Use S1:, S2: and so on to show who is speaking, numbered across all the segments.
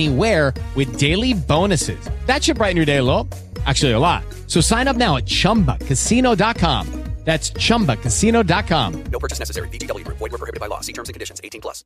S1: anywhere with daily bonuses. That should brighten your day a little. Actually, a lot. So sign up now at chumbacasino.com. That's chumbacasino.com.
S2: No purchase necessary. VGW Group. Void were prohibited by law. See terms and conditions. 18 plus.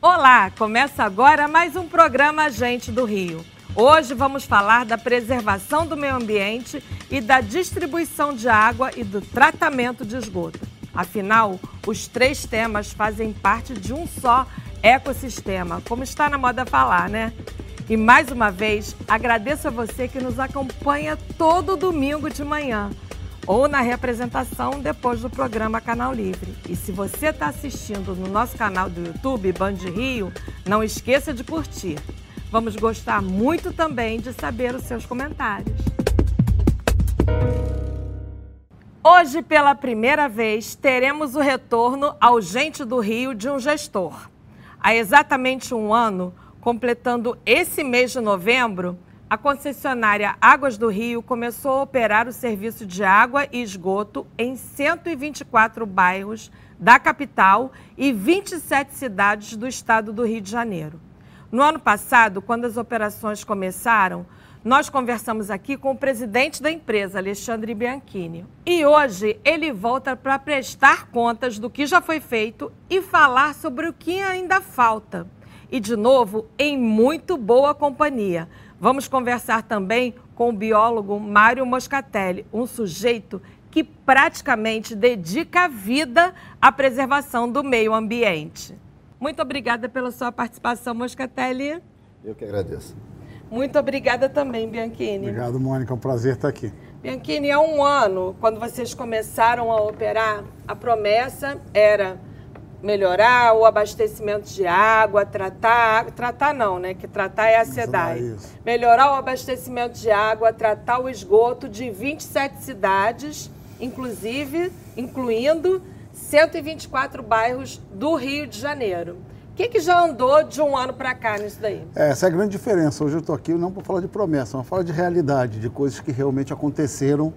S3: Olá, começa agora mais um programa Gente do Rio. Hoje vamos falar da preservação do meio ambiente e da distribuição de água e do tratamento de esgoto. Afinal, os três temas fazem parte de um só ecossistema, como está na moda falar, né? E mais uma vez, agradeço a você que nos acompanha todo domingo de manhã ou na representação depois do programa Canal Livre. E se você está assistindo no nosso canal do YouTube, Band Rio, não esqueça de curtir. Vamos gostar muito também de saber os seus comentários. Hoje, pela primeira vez, teremos o retorno ao Gente do Rio de um gestor. Há exatamente um ano, completando esse mês de novembro, a concessionária Águas do Rio começou a operar o serviço de água e esgoto em 124 bairros da capital e 27 cidades do estado do Rio de Janeiro. No ano passado, quando as operações começaram, nós conversamos aqui com o presidente da empresa, Alexandre Bianchini. E hoje ele volta para prestar contas do que já foi feito e falar sobre o que ainda falta. E, de novo, em muito boa companhia. Vamos conversar também com o biólogo Mário Moscatelli, um sujeito que praticamente dedica a vida à preservação do meio ambiente. Muito obrigada pela sua participação, Moscatelli.
S4: Eu que agradeço.
S3: Muito obrigada também, Bianchini.
S5: Obrigado, Mônica. É um prazer estar aqui.
S3: Bianchini, há um ano, quando vocês começaram a operar, a promessa era melhorar o abastecimento de água, tratar, tratar não, né? Que tratar é a SEDAI. Melhorar o abastecimento de água, tratar o esgoto de 27 cidades, inclusive, incluindo 124 bairros do Rio de Janeiro. O que, que já andou de um ano para cá nisso daí?
S5: É, essa é a grande diferença. Hoje eu estou aqui não para falar de promessa, mas falar de realidade, de coisas que realmente aconteceram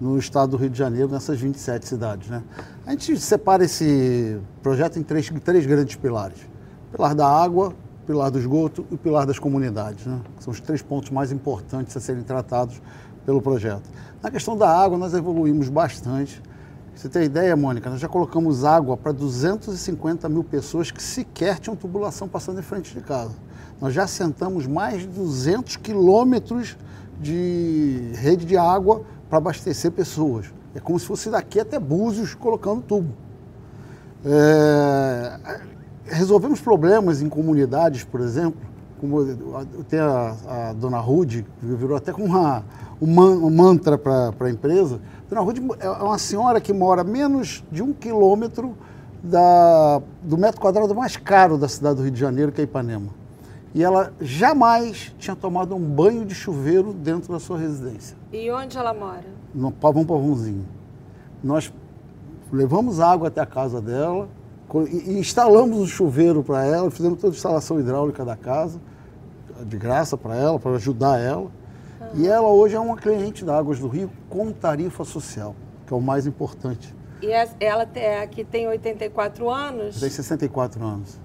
S5: no estado do Rio de Janeiro, nessas 27 cidades. Né? A gente separa esse projeto em três, três grandes pilares: pilar da água, pilar do esgoto e pilar das comunidades. Né? São os três pontos mais importantes a serem tratados pelo projeto. Na questão da água, nós evoluímos bastante. Você tem ideia, Mônica? Nós já colocamos água para 250 mil pessoas que sequer tinham tubulação passando em frente de casa. Nós já assentamos mais de 200 quilômetros de rede de água para abastecer pessoas. É como se fosse daqui até Búzios colocando tubo. É... Resolvemos problemas em comunidades, por exemplo, como tem a, a dona Rude, virou até com uma, um mantra para a empresa. Dona Rude é uma senhora que mora menos de um quilômetro da, do metro quadrado mais caro da cidade do Rio de Janeiro, que é Ipanema. E ela jamais tinha tomado um banho de chuveiro dentro da sua residência.
S3: E onde ela mora?
S5: No Pavão Pavãozinho. Nós levamos água até a casa dela e instalamos um chuveiro para ela, fizemos toda a instalação hidráulica da casa, de graça para ela, para ajudar ela. E ela hoje é uma cliente da Águas do Rio com tarifa social, que é o mais importante.
S3: E ela é, aqui tem 84 anos?
S5: Tem 64 anos.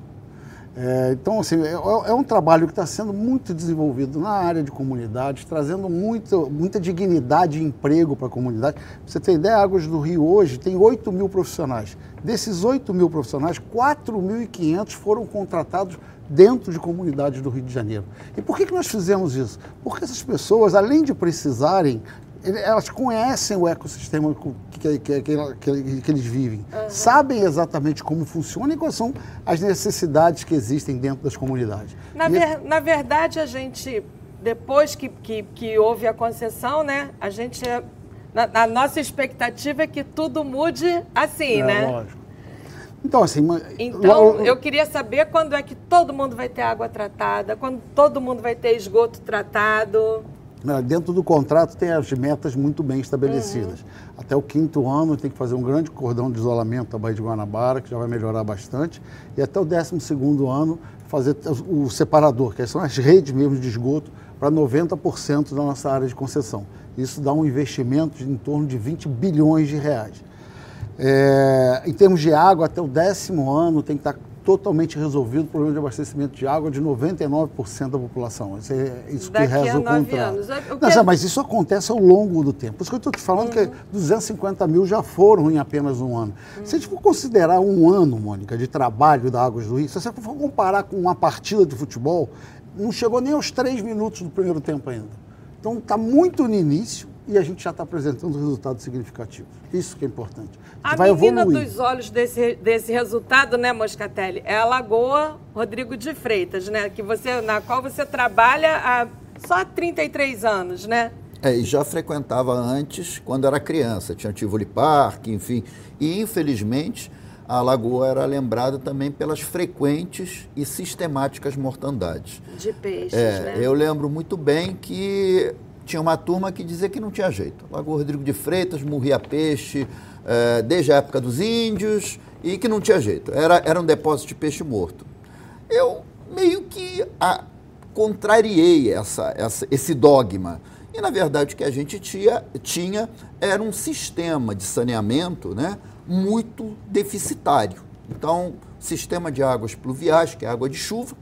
S5: É, então, assim, é, é um trabalho que está sendo muito desenvolvido na área de comunidades, trazendo muito, muita dignidade e emprego para a comunidade. Pra você ter ideia, a Águas do Rio hoje tem 8 mil profissionais. Desses 8 mil profissionais, 4.500 foram contratados dentro de comunidades do Rio de Janeiro. E por que, que nós fizemos isso? Porque essas pessoas, além de precisarem elas conhecem o ecossistema que, que, que, que eles vivem, uhum. sabem exatamente como funciona e quais são as necessidades que existem dentro das comunidades.
S3: Na, ver, na verdade, a gente, depois que, que, houve a concessão, né, a gente, a, a nossa expectativa é que tudo mude assim, é, né? Lógico. Então, assim. Então, eu queria saber quando é que todo mundo vai ter água tratada, quando todo mundo vai ter esgoto tratado.
S5: Dentro do contrato tem as metas muito bem estabelecidas. Uhum. Até o quinto ano tem que fazer um grande cordão de isolamento da Baía de Guanabara, que já vai melhorar bastante. E até o décimo segundo ano fazer o separador, que são as redes mesmo de esgoto, para 90% da nossa área de concessão. Isso dá um investimento de em torno de 20 bilhões de reais. É, em termos de água, até o décimo ano tem que estar totalmente resolvido o problema de abastecimento de água de 99% da população. Isso é isso que reza o contrato. Não, mas isso acontece ao longo do tempo. Por isso que eu estou te falando uhum. que 250 mil já foram em apenas um ano. Uhum. Se a gente for considerar um ano, Mônica, de trabalho da Águas do Rio, se você for comparar com uma partida de futebol, não chegou nem aos três minutos do primeiro tempo ainda. Então está muito no início e a gente já está apresentando resultados significativos. Isso que é importante.
S3: A vai menina evoluir. dos olhos desse, desse resultado, né, Moscatelli, é a Lagoa Rodrigo de Freitas, né? Que você, na qual você trabalha há só há 33 anos, né?
S4: É, e já frequentava antes, quando era criança. Tinha Tivoli Park, enfim. E, infelizmente, a lagoa era lembrada também pelas frequentes e sistemáticas mortandades.
S3: De peixes,
S4: é,
S3: né?
S4: Eu lembro muito bem que tinha uma turma que dizia que não tinha jeito. Lagoa Rodrigo de Freitas morria peixe é, desde a época dos índios e que não tinha jeito. Era, era um depósito de peixe morto. Eu meio que a, contrariei essa, essa, esse dogma. E, na verdade, o que a gente tinha, tinha era um sistema de saneamento né, muito deficitário. Então, sistema de águas pluviais, que é água de chuva,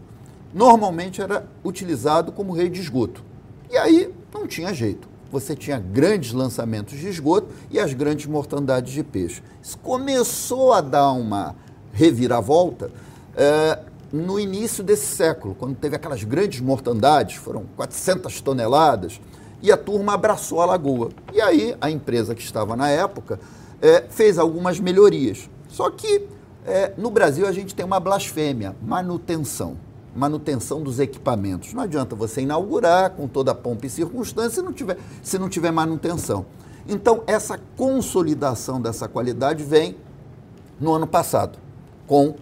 S4: normalmente era utilizado como rede de esgoto. E aí não tinha jeito. Você tinha grandes lançamentos de esgoto e as grandes mortandades de peixe. Isso começou a dar uma reviravolta é, no início desse século, quando teve aquelas grandes mortandades, foram 400 toneladas, e a turma abraçou a lagoa. E aí a empresa que estava na época é, fez algumas melhorias. Só que é, no Brasil a gente tem uma blasfêmia, manutenção manutenção dos equipamentos. Não adianta você inaugurar com toda a pompa e circunstância se não tiver, se não tiver manutenção. Então, essa consolidação dessa qualidade vem no ano passado, com uh,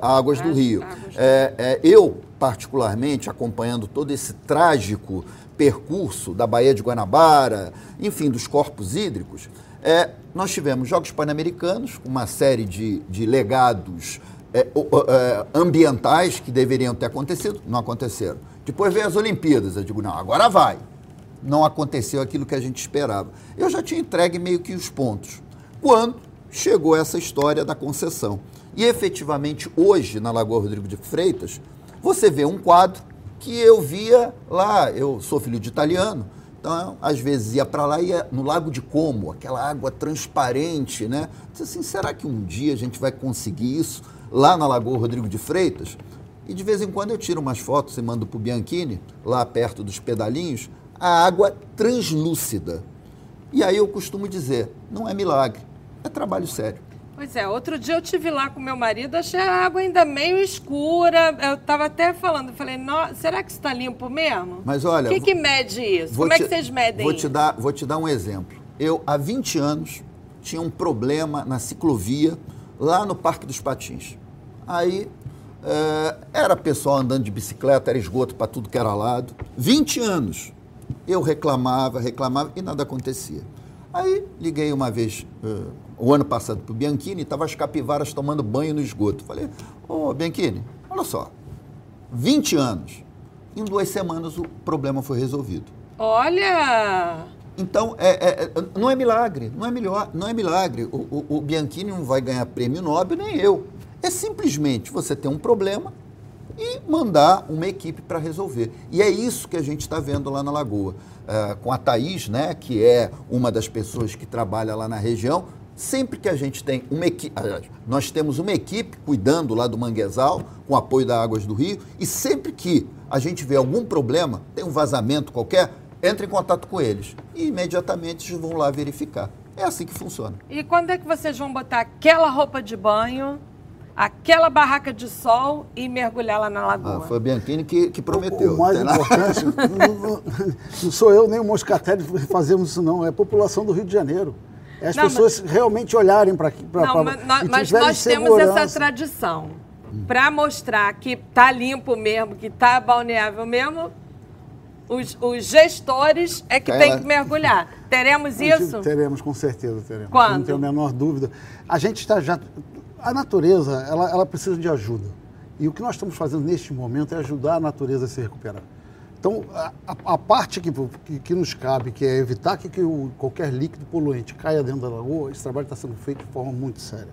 S4: Águas do Rio. É, é, eu, particularmente, acompanhando todo esse trágico percurso da Baía de Guanabara, enfim, dos corpos hídricos, é, nós tivemos Jogos Pan-Americanos, uma série de, de legados é, é, ambientais que deveriam ter acontecido, não aconteceram. Depois veio as Olimpíadas, eu digo, não, agora vai. Não aconteceu aquilo que a gente esperava. Eu já tinha entregue meio que os pontos. Quando chegou essa história da concessão. E efetivamente, hoje, na Lagoa Rodrigo de Freitas, você vê um quadro que eu via lá, eu sou filho de italiano, então, às vezes ia para lá e ia no Lago de Como, aquela água transparente, né? Disse assim, será que um dia a gente vai conseguir isso? Lá na Lagoa Rodrigo de Freitas, e de vez em quando eu tiro umas fotos e mando para o Bianchini, lá perto dos pedalinhos, a água translúcida. E aí eu costumo dizer, não é milagre, é trabalho sério.
S3: Pois é, outro dia eu tive lá com meu marido, achei a água ainda meio escura. Eu estava até falando, falei, será que está limpo mesmo?
S4: Mas olha.
S3: O que, que mede isso? Como te, é que vocês medem
S4: vou te dar Vou te dar um exemplo. Eu, há 20 anos, tinha um problema na ciclovia lá no Parque dos Patins. Aí é, era pessoal andando de bicicleta, era esgoto para tudo que era lado. 20 anos. Eu reclamava, reclamava e nada acontecia. Aí liguei uma vez, uh, o ano passado, para o Bianchini, estava as capivaras tomando banho no esgoto. Falei, ô oh, Bianchini, olha só, 20 anos. Em duas semanas o problema foi resolvido.
S3: Olha!
S4: Então, é, é, é, não é milagre, não é, melhor, não é milagre. O, o, o Bianchini não vai ganhar prêmio Nobel, nem eu. É simplesmente você ter um problema, e mandar uma equipe para resolver. E é isso que a gente está vendo lá na Lagoa. É, com a Thaís, né, que é uma das pessoas que trabalha lá na região, sempre que a gente tem uma equipe, nós temos uma equipe cuidando lá do manguezal, com apoio da Águas do Rio, e sempre que a gente vê algum problema, tem um vazamento qualquer, entra em contato com eles e imediatamente eles vão lá verificar. É assim que funciona.
S3: E quando é que vocês vão botar aquela roupa de banho, aquela barraca de sol e mergulhar lá na lagoa?
S4: Ah, foi a Bianchini que, que prometeu.
S5: O, o mais importante, não, não- não sou eu nem o Moscatelli que fazemos isso não, é a população do Rio de Janeiro. É as
S3: Não,
S5: pessoas realmente olharem para aqui. pra-
S3: Não,
S5: pra-
S3: mas, nós- mas nós temos essa
S5: segurança.
S3: tradição. Para mostrar que tá limpo mesmo, que tá balneável mesmo, os, os gestores é que
S4: Ela-
S3: tem que mergulhar. Teremos
S5: gente-
S3: isso?
S5: Teremos, com certeza teremos.
S3: Quando?
S5: Não tenho a menor dúvida. A gente está já. A natureza, ela, ela precisa de ajuda. E o que nós estamos fazendo neste momento é ajudar a natureza a se recuperar. Então, a, a- parte que, que, que nos cabe, que é evitar que, que o- qualquer líquido poluente caia dentro da lagoa, esse trabalho está sendo feito de forma muito séria.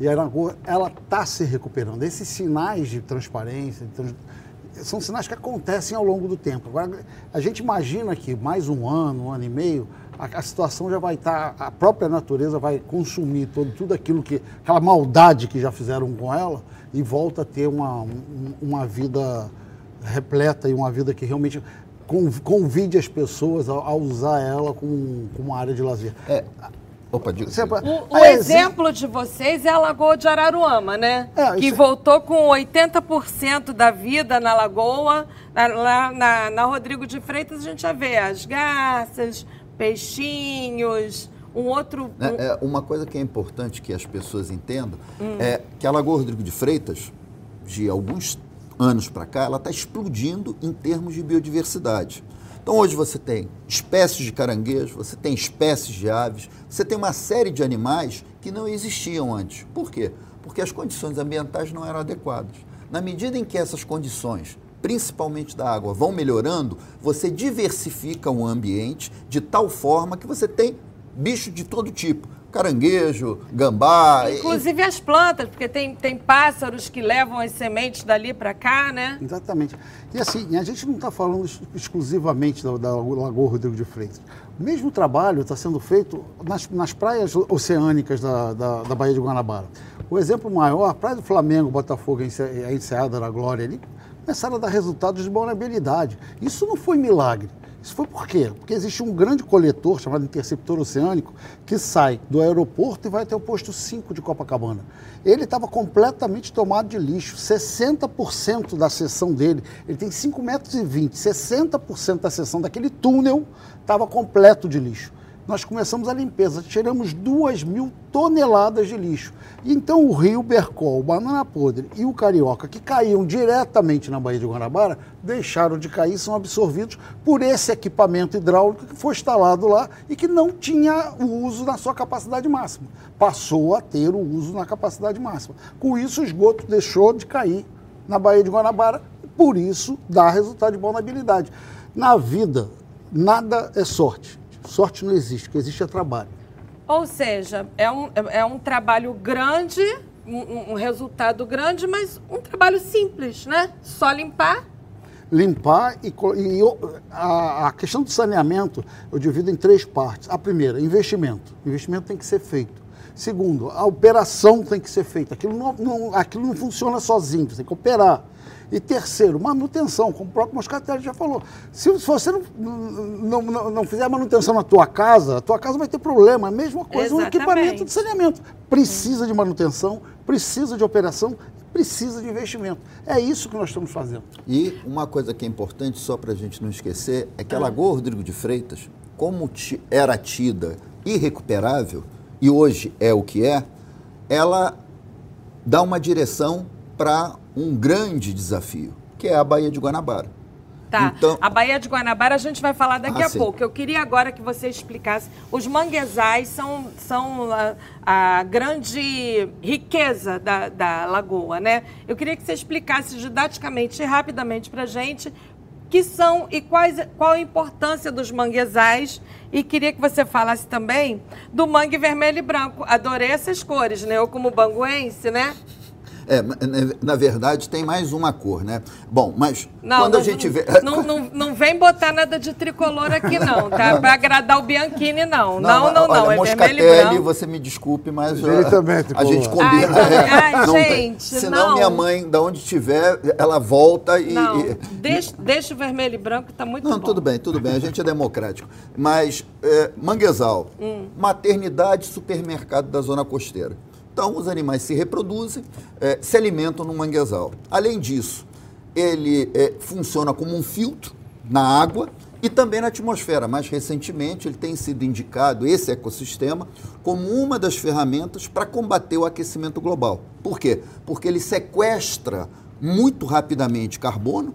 S5: E a lagoa, ela está se recuperando. Esses sinais de transparência, de trans- são sinais que acontecem ao longo do tempo. Agora, a gente imagina que mais um ano, um ano e meio, a, a situação já vai estar, a própria natureza vai consumir todo, tudo aquilo que, aquela maldade que já fizeram com ela e volta a ter uma, um- uma vida repleta e uma vida que realmente con- convide as pessoas a, a usar ela como, como uma área de lazer.
S4: É. Opa.
S5: Você-
S3: O, o
S5: Ah,
S3: exemplo de vocês é a Lagoa de Araruama, né?
S5: É,
S3: que
S5: isso-
S3: voltou com 80% da vida na Lagoa. Na, lá na, na Rodrigo de Freitas a gente já vê as garças, peixinhos, um outro... um-
S4: É, uma coisa que é importante que as pessoas entendam é que a Lagoa Rodrigo de Freitas, de alguns anos para cá, ela está explodindo em termos de biodiversidade. Então hoje você tem espécies de caranguejos, você tem espécies de aves, você tem uma série de animais que não existiam antes. Por quê? Porque as condições ambientais não eram adequadas. Na medida em que essas condições, principalmente da água, vão melhorando, você diversifica o ambiente de tal forma que você tem bicho de todo tipo. Caranguejo, gambá. e-
S3: Inclusive as plantas, porque tem, tem pássaros que levam as sementes dali para cá, né?
S5: Exatamente. E assim, a gente não está falando ex- exclusivamente da, da Lagoa Rodrigo de Freitas. O mesmo trabalho está sendo feito nas, nas praias oceânicas da, da, da Baía de Guanabara. O exemplo maior, a Praia do Flamengo, Botafogo, a Enseada da Glória ali, começaram a dar resultados de vulnerabilidade. Isso não foi milagre. Isso foi por quê? Porque existe um grande coletor chamado Interceptor Oceânico que sai do aeroporto e vai até o posto 5 de Copacabana. Ele estava completamente tomado de lixo. 60% da seção dele, ele tem 5,20 metros, e 20, 60% da seção daquele túnel estava completo de lixo. Nós começamos a limpeza, tiramos 2 mil toneladas de lixo. Então o Rio Bercol, o Banana Podre e o Carioca, que caíam diretamente na Baía de Guanabara, deixaram de cair, são absorvidos por esse equipamento hidráulico que foi instalado lá e que não tinha o uso na sua capacidade máxima. Passou a ter o uso na capacidade máxima. Com isso, o esgoto deixou de cair na Baía de Guanabara, por isso dá resultado de vulnerabilidade. Na vida, nada é sorte. Sorte não existe, o que existe é trabalho.
S3: Ou seja, é um, é um trabalho grande, um, um resultado grande, mas um trabalho simples, né? Só limpar.
S5: Limpar e, e o- a, a questão do saneamento eu divido em três partes. A primeira, investimento. Investimento tem que ser feito. Segundo, a operação tem que ser feita. Aquilo não, não- aquilo não funciona sozinho, você tem que operar. E terceiro, manutenção, como o próprio Moscatelli já falou. Se, você não, não, não, não fizer manutenção na tua casa, a tua casa vai ter problema. É a mesma coisa o
S3: Exatamente.
S5: equipamento de saneamento. Precisa de manutenção, precisa de operação, precisa de investimento. É isso que nós estamos fazendo.
S4: E uma coisa que é importante, só para a gente não esquecer, é que a Lagoa Rodrigo de Freitas, como era tida irrecuperável, e hoje é o que é, ela dá uma direção para um grande desafio, que é a Baía de Guanabara.
S3: Tá.
S4: Então-
S3: A Baía de Guanabara a gente vai falar daqui
S4: Ah,
S3: a
S4: sim.
S3: pouco. Eu queria agora que você explicasse. Os manguezais são, são a, a grande riqueza da, da lagoa, né? Eu queria que você explicasse didaticamente e rapidamente para gente que são e quais, qual a importância dos manguezais. E queria que você falasse também do mangue vermelho e branco. Adorei essas cores, né? Eu como banguense, né?
S4: É, na, na verdade tem mais uma cor, né? Bom, mas
S3: Não,
S4: quando
S3: não,
S4: a gente vê.
S3: Não, não, não vem botar nada de tricolor aqui, não, tá? Pra agradar o Bianchini, não. Não, não, não.
S4: olha,
S3: é vermelho e
S4: Moscatelli,
S3: branco.
S4: você me desculpe, mas
S5: Ele
S4: ó,
S5: também é
S4: a
S5: tricolor.
S4: gente combina.
S3: Ai,
S4: é,
S3: Ai, gente,
S4: Senão
S3: não.
S4: minha mãe, da onde estiver, ela volta e.
S3: Não,
S4: e-
S3: deixa, deixa o vermelho e branco, tá muito
S4: Não,
S3: bom.
S4: tudo bem, tudo bem, a gente é democrático. Mas é, manguezal,
S3: Hum.
S4: maternidade, supermercado da zona costeira. Então, os animais se reproduzem, é, se alimentam no manguezal. Além disso, ele é, funciona como um filtro na água e também na atmosfera. Mais recentemente, ele tem sido indicado, esse ecossistema, como uma das ferramentas para combater o aquecimento global. Por quê? Porque ele sequestra muito rapidamente carbono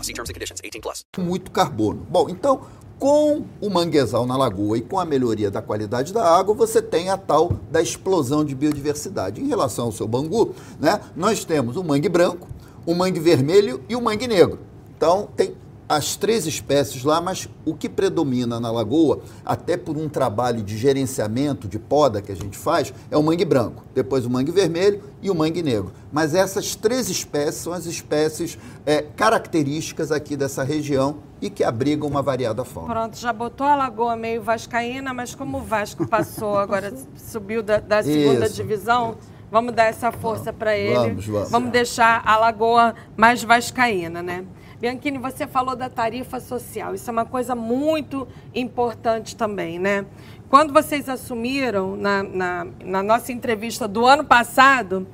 S2: See terms and conditions. 18 plus.
S4: muito carbono. Bom, então, com o manguezal na lagoa e com a melhoria da qualidade da água, você tem a tal da explosão de biodiversidade. Em relação ao seu bangu, né, nós temos o mangue branco, o mangue vermelho e o mangue negro. Então, tem as três espécies lá, mas o que predomina na lagoa, até por um trabalho de gerenciamento, de poda que a gente faz, é o mangue branco, depois o mangue vermelho e o mangue negro. Mas essas três espécies são as espécies é, características aqui dessa região e que abrigam uma variada fauna.
S3: Pronto, já botou a lagoa meio vascaína, mas como o Vasco passou agora, subiu da, da segunda
S4: Isso.
S3: divisão, vamos dar essa força para ele.
S4: vamos, vamos.
S3: deixar a lagoa mais vascaína, né? Bianchini, você falou da tarifa social. Isso é uma coisa muito importante também, né? Quando vocês assumiram, na, na, na nossa entrevista do ano passado,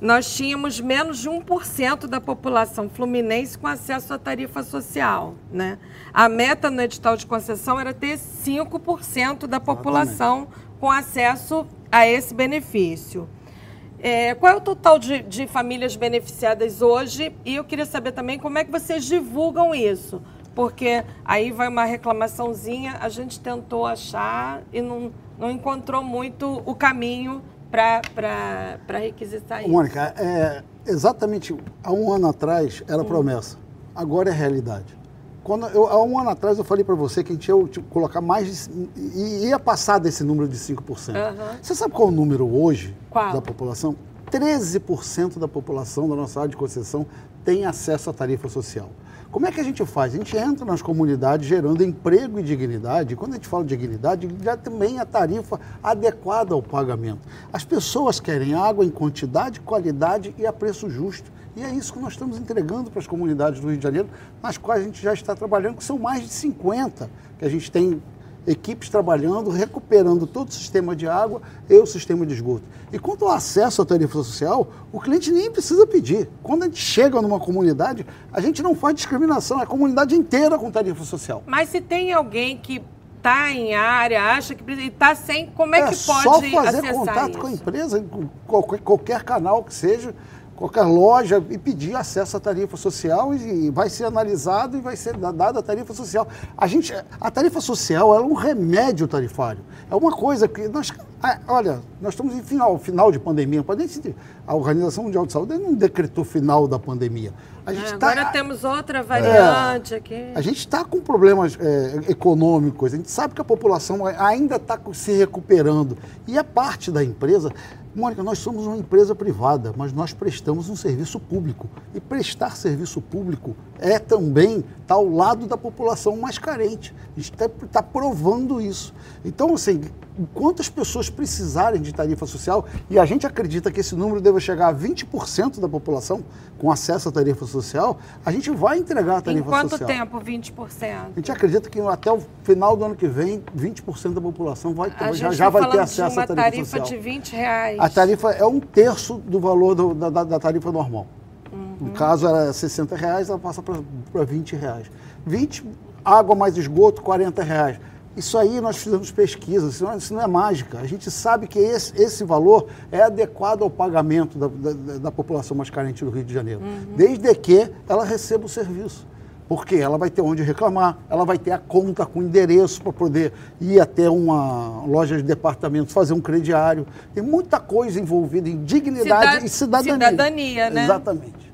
S3: nós tínhamos menos de 1% da população fluminense com acesso à tarifa social. Né? A meta no edital de concessão era ter 5% da população com acesso a esse benefício. É, qual é o total de, de famílias beneficiadas hoje? E eu queria saber também como é que vocês divulgam isso. Porque aí vai uma reclamaçãozinha, a gente tentou achar e não, não encontrou muito o caminho para requisitar isso.
S5: Mônica, é, exatamente há um ano atrás era promessa, agora é realidade. Quando eu, há um ano atrás eu falei para você que a gente ia tipo, colocar mais de, i- ia passar desse número de 5%.
S3: Aham.
S5: Você sabe qual é o número hoje
S3: Qual?
S5: da população? 13% da população da nossa área de concessão tem acesso à tarifa social. Como é que a gente faz? A gente entra nas comunidades gerando emprego e dignidade. E quando a gente fala de dignidade, dignidade também é a tarifa adequada ao pagamento. As pessoas querem água em quantidade, qualidade e a preço justo. E é isso que nós estamos entregando para as comunidades do Rio de Janeiro, nas quais a gente já está trabalhando, que são mais de 50 que a gente tem equipes trabalhando, recuperando todo o sistema de água e o sistema de esgoto. E quanto ao acesso à tarifa social, o cliente nem precisa pedir. Quando a gente chega numa comunidade, a gente não faz discriminação, é a comunidade inteira com tarifa social.
S3: Mas se tem alguém que está em área, acha que precisa, e está sem, como é, que
S5: só
S3: pode
S5: fazer
S3: acessar
S5: contato
S3: isso?
S5: com a empresa, com qualquer, qualquer canal que seja, qualquer loja, e pedir acesso à tarifa social e, vai ser analisado e vai ser da- dada a tarifa social. A, gente, a tarifa social é um remédio tarifário. É uma coisa que nós. Ah, Olha, nós estamos em final, final de pandemia. A Organização Mundial de Saúde não decretou final da pandemia. A gente
S3: É,
S5: tá-
S3: agora temos outra variante aqui.
S5: a gente está com problemas é, econômicos, a gente sabe que a população ainda está se recuperando. E a parte da empresa. Mônica, nós somos uma empresa privada, mas nós prestamos um serviço público. E prestar serviço público é também estar ao lado da população mais carente. A gente está provando isso. Então, assim, quantas pessoas precisarem de tarifa social, e a gente acredita que esse número deva chegar a 20% da população com acesso à tarifa social, a gente vai entregar a
S3: Em
S5: tarifa
S3: quanto
S5: social.
S3: tempo 20%?
S5: A gente acredita que até o final do ano que vem, 20% da população vai,
S3: A
S5: já, já
S3: tá
S5: vai ter acesso à tarifa,
S3: tarifa
S5: social.
S3: de 20 reais.
S5: A tarifa é um terço do valor do- da, da- da tarifa normal. No caso era 60 reais, ela passa para 20 reais. 20, água mais esgoto, 40 reais. Isso aí nós fizemos pesquisas, isso não, isso não é mágica. A gente sabe que esse, esse valor é adequado ao pagamento da, da, da população mais carente do Rio de Janeiro, desde que ela receba o serviço. Porque ela vai ter onde reclamar, ela vai ter a conta com endereço para poder ir até uma loja de departamento, fazer um crediário. Tem muita coisa envolvida em dignidade
S3: Cida-
S5: e cidadania.
S3: cidadania, né?
S5: Exatamente.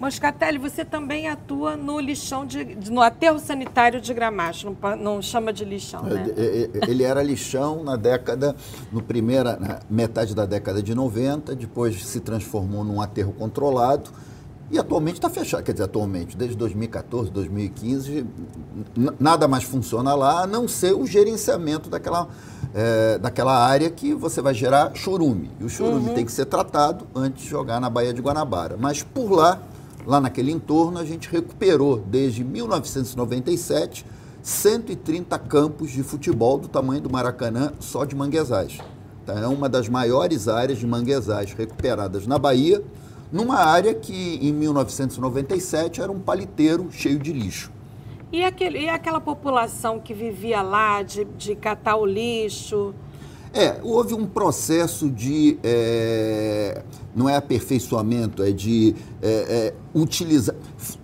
S3: Moscatelli, você também atua no lixão de, no aterro sanitário de Gramacho, não, não chama de lixão, né?
S4: É, é, Ele era lixão na década, no primeira na metade da década de 90, depois se transformou num aterro controlado e atualmente está fechado. Quer dizer, atualmente, desde 2014, 2015, n- nada mais funciona lá, a não ser o gerenciamento daquela, é, daquela área que você vai gerar chorume. E o chorume tem que ser tratado antes de jogar na Baía de Guanabara. Mas por lá, lá naquele entorno, a gente recuperou desde 1997 130 campos de futebol do tamanho do Maracanã só de manguezais. Tá? É uma das maiores áreas de manguezais recuperadas na Bahia, numa área que em 1997 era um paliteiro cheio de lixo.
S3: E, aquele, e aquela população que vivia lá de, de catar o lixo?
S4: É, houve um processo de. é, não é aperfeiçoamento, é de é, é, utilizar.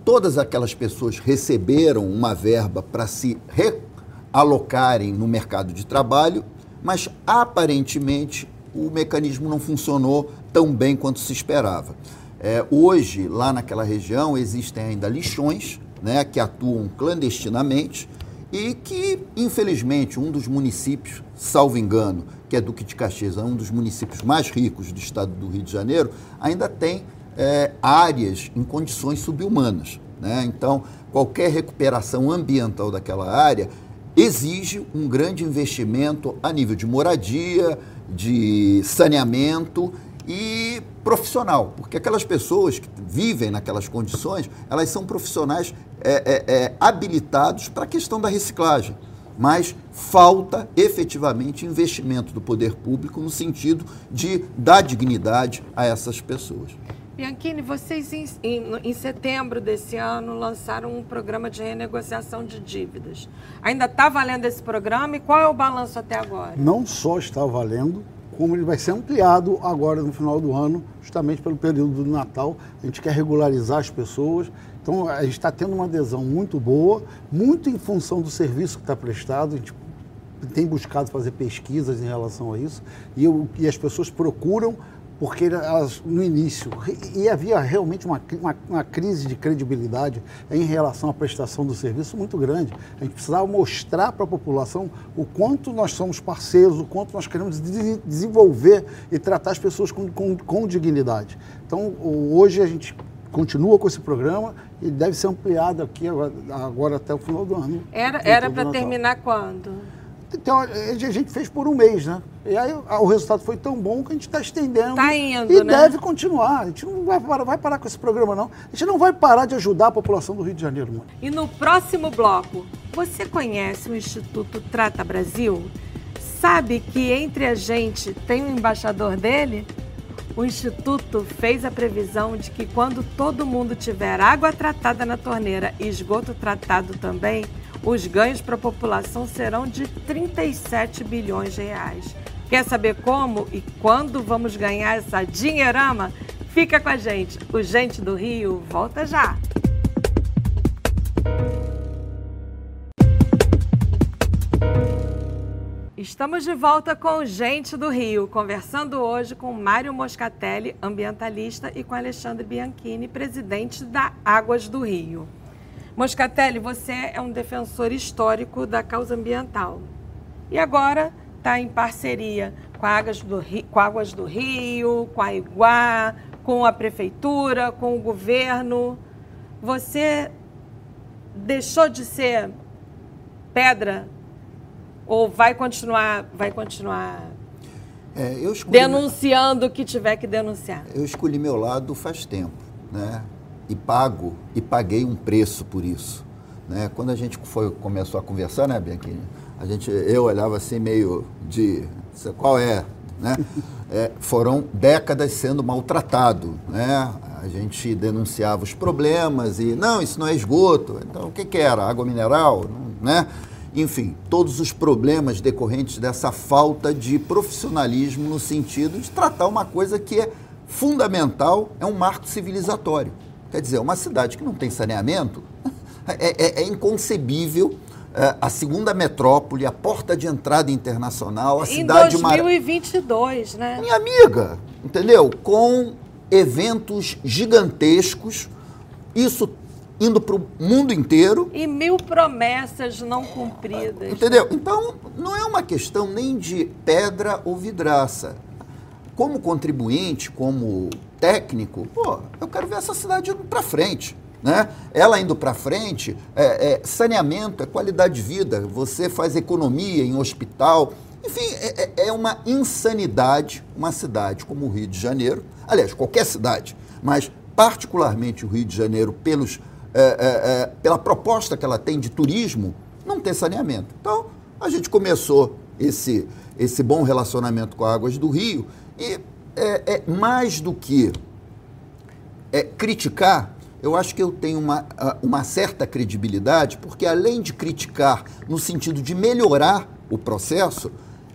S4: Todas aquelas pessoas receberam uma verba para se realocarem no mercado de trabalho, mas aparentemente o mecanismo não funcionou tão bem quanto se esperava. É, hoje, lá naquela região, existem ainda lixões né, que atuam clandestinamente e que, infelizmente, um dos municípios, salvo engano, que é Duque de Caxias, é um dos municípios mais ricos do estado do Rio de Janeiro, ainda tem é, áreas em condições subhumanas. Né? Então, qualquer recuperação ambiental daquela área exige um grande investimento a nível de moradia, de saneamento e profissional, porque aquelas pessoas que vivem naquelas condições, elas são profissionais é, é, é, habilitados para a questão da reciclagem, mas falta efetivamente investimento do poder público no sentido de dar dignidade a essas pessoas.
S3: Bianchini, vocês em, em- em setembro desse ano lançaram um programa de renegociação de dívidas. Ainda está valendo esse programa e qual é o balanço até agora?
S5: não só está valendo, como ele vai ser ampliado agora no final do ano, justamente pelo período do Natal. A gente quer regularizar as pessoas. Então, a gente está tendo uma adesão muito boa, muito em função do serviço que está prestado. A gente tem buscado fazer pesquisas em relação a isso e, eu- e as pessoas procuram porque elas, no início, e havia realmente uma, uma, uma crise de credibilidade em relação à prestação do serviço muito grande. A gente precisava mostrar para a população o quanto nós somos parceiros, o quanto nós queremos de- desenvolver e tratar as pessoas com, com, com dignidade. Então, hoje a gente continua com esse programa e deve ser ampliado aqui agora, agora até o final do ano.
S3: Era, era para terminar quando?
S5: Então, a gente fez por um mês, né? E aí o resultado foi tão bom que a gente está estendendo.
S3: Tá indo,
S5: E
S3: né?
S5: deve continuar. A gente não vai parar, vai parar com esse programa, não. A gente não vai parar de ajudar a população do Rio de Janeiro, mano.
S3: E no próximo bloco, você conhece o Instituto Trata Brasil? Sabe que entre a gente tem um embaixador dele? O Instituto fez a previsão de que quando todo mundo tiver água tratada na torneira e esgoto tratado também, os ganhos para a população serão de 37 bilhões de reais. Quer saber como e quando vamos ganhar essa dinheirama? Fica com a gente. O Gente do Rio volta já. Estamos de volta com Gente do Rio, conversando hoje com Mário Moscatelli, ambientalista, e com Alexandre Bianchini, presidente da Águas do Rio. Moscatelli, você é um defensor histórico da causa ambiental. E agora está em parceria com, Águas do Rio, com Águas do Rio, com a Iguá, com a prefeitura, com o governo. Você deixou de ser pedra ou vai continuar, vai continuar
S4: É, eu escolhi,
S3: denunciando o que tiver que denunciar?
S4: eu escolhi meu lado faz tempo, né? E pago, e paguei um preço por isso. Né? Quando a gente foi, começou a conversar, né, Bianchini? A gente, eu olhava assim meio de, qual é, né? É, foram décadas sendo maltratado, né? A gente denunciava os problemas e, não, isso não é esgoto. Então, o que, que era? Água mineral, né? Enfim, todos os problemas decorrentes dessa falta de profissionalismo no sentido de tratar uma coisa que é fundamental, é um marco civilizatório. Quer dizer, uma cidade que não tem saneamento é, é, é inconcebível. é, a segunda metrópole, a porta de entrada internacional, a
S3: Em
S4: cidade mar-
S3: 2022, né?
S4: minha amiga, entendeu? Com eventos gigantescos, isso indo para o mundo inteiro,
S3: E mil promessas não cumpridas.
S4: entendeu? Então, não é uma questão nem de pedra ou vidraça. Como contribuinte, como técnico, pô, eu quero ver essa cidade indo para frente. Né? Ela indo para frente, é, é, saneamento, é qualidade de vida, você faz economia em hospital. Enfim, é, é- é uma insanidade uma cidade como o Rio de Janeiro, aliás, qualquer cidade, mas particularmente o Rio de Janeiro, pelos, é, é, é, pela proposta que ela tem de turismo, não ter saneamento. Então, a gente começou esse, esse bom relacionamento com Águas do Rio e é, é mais do que é, criticar, eu acho que eu tenho uma, uma certa credibilidade, porque além de criticar no sentido de melhorar o processo,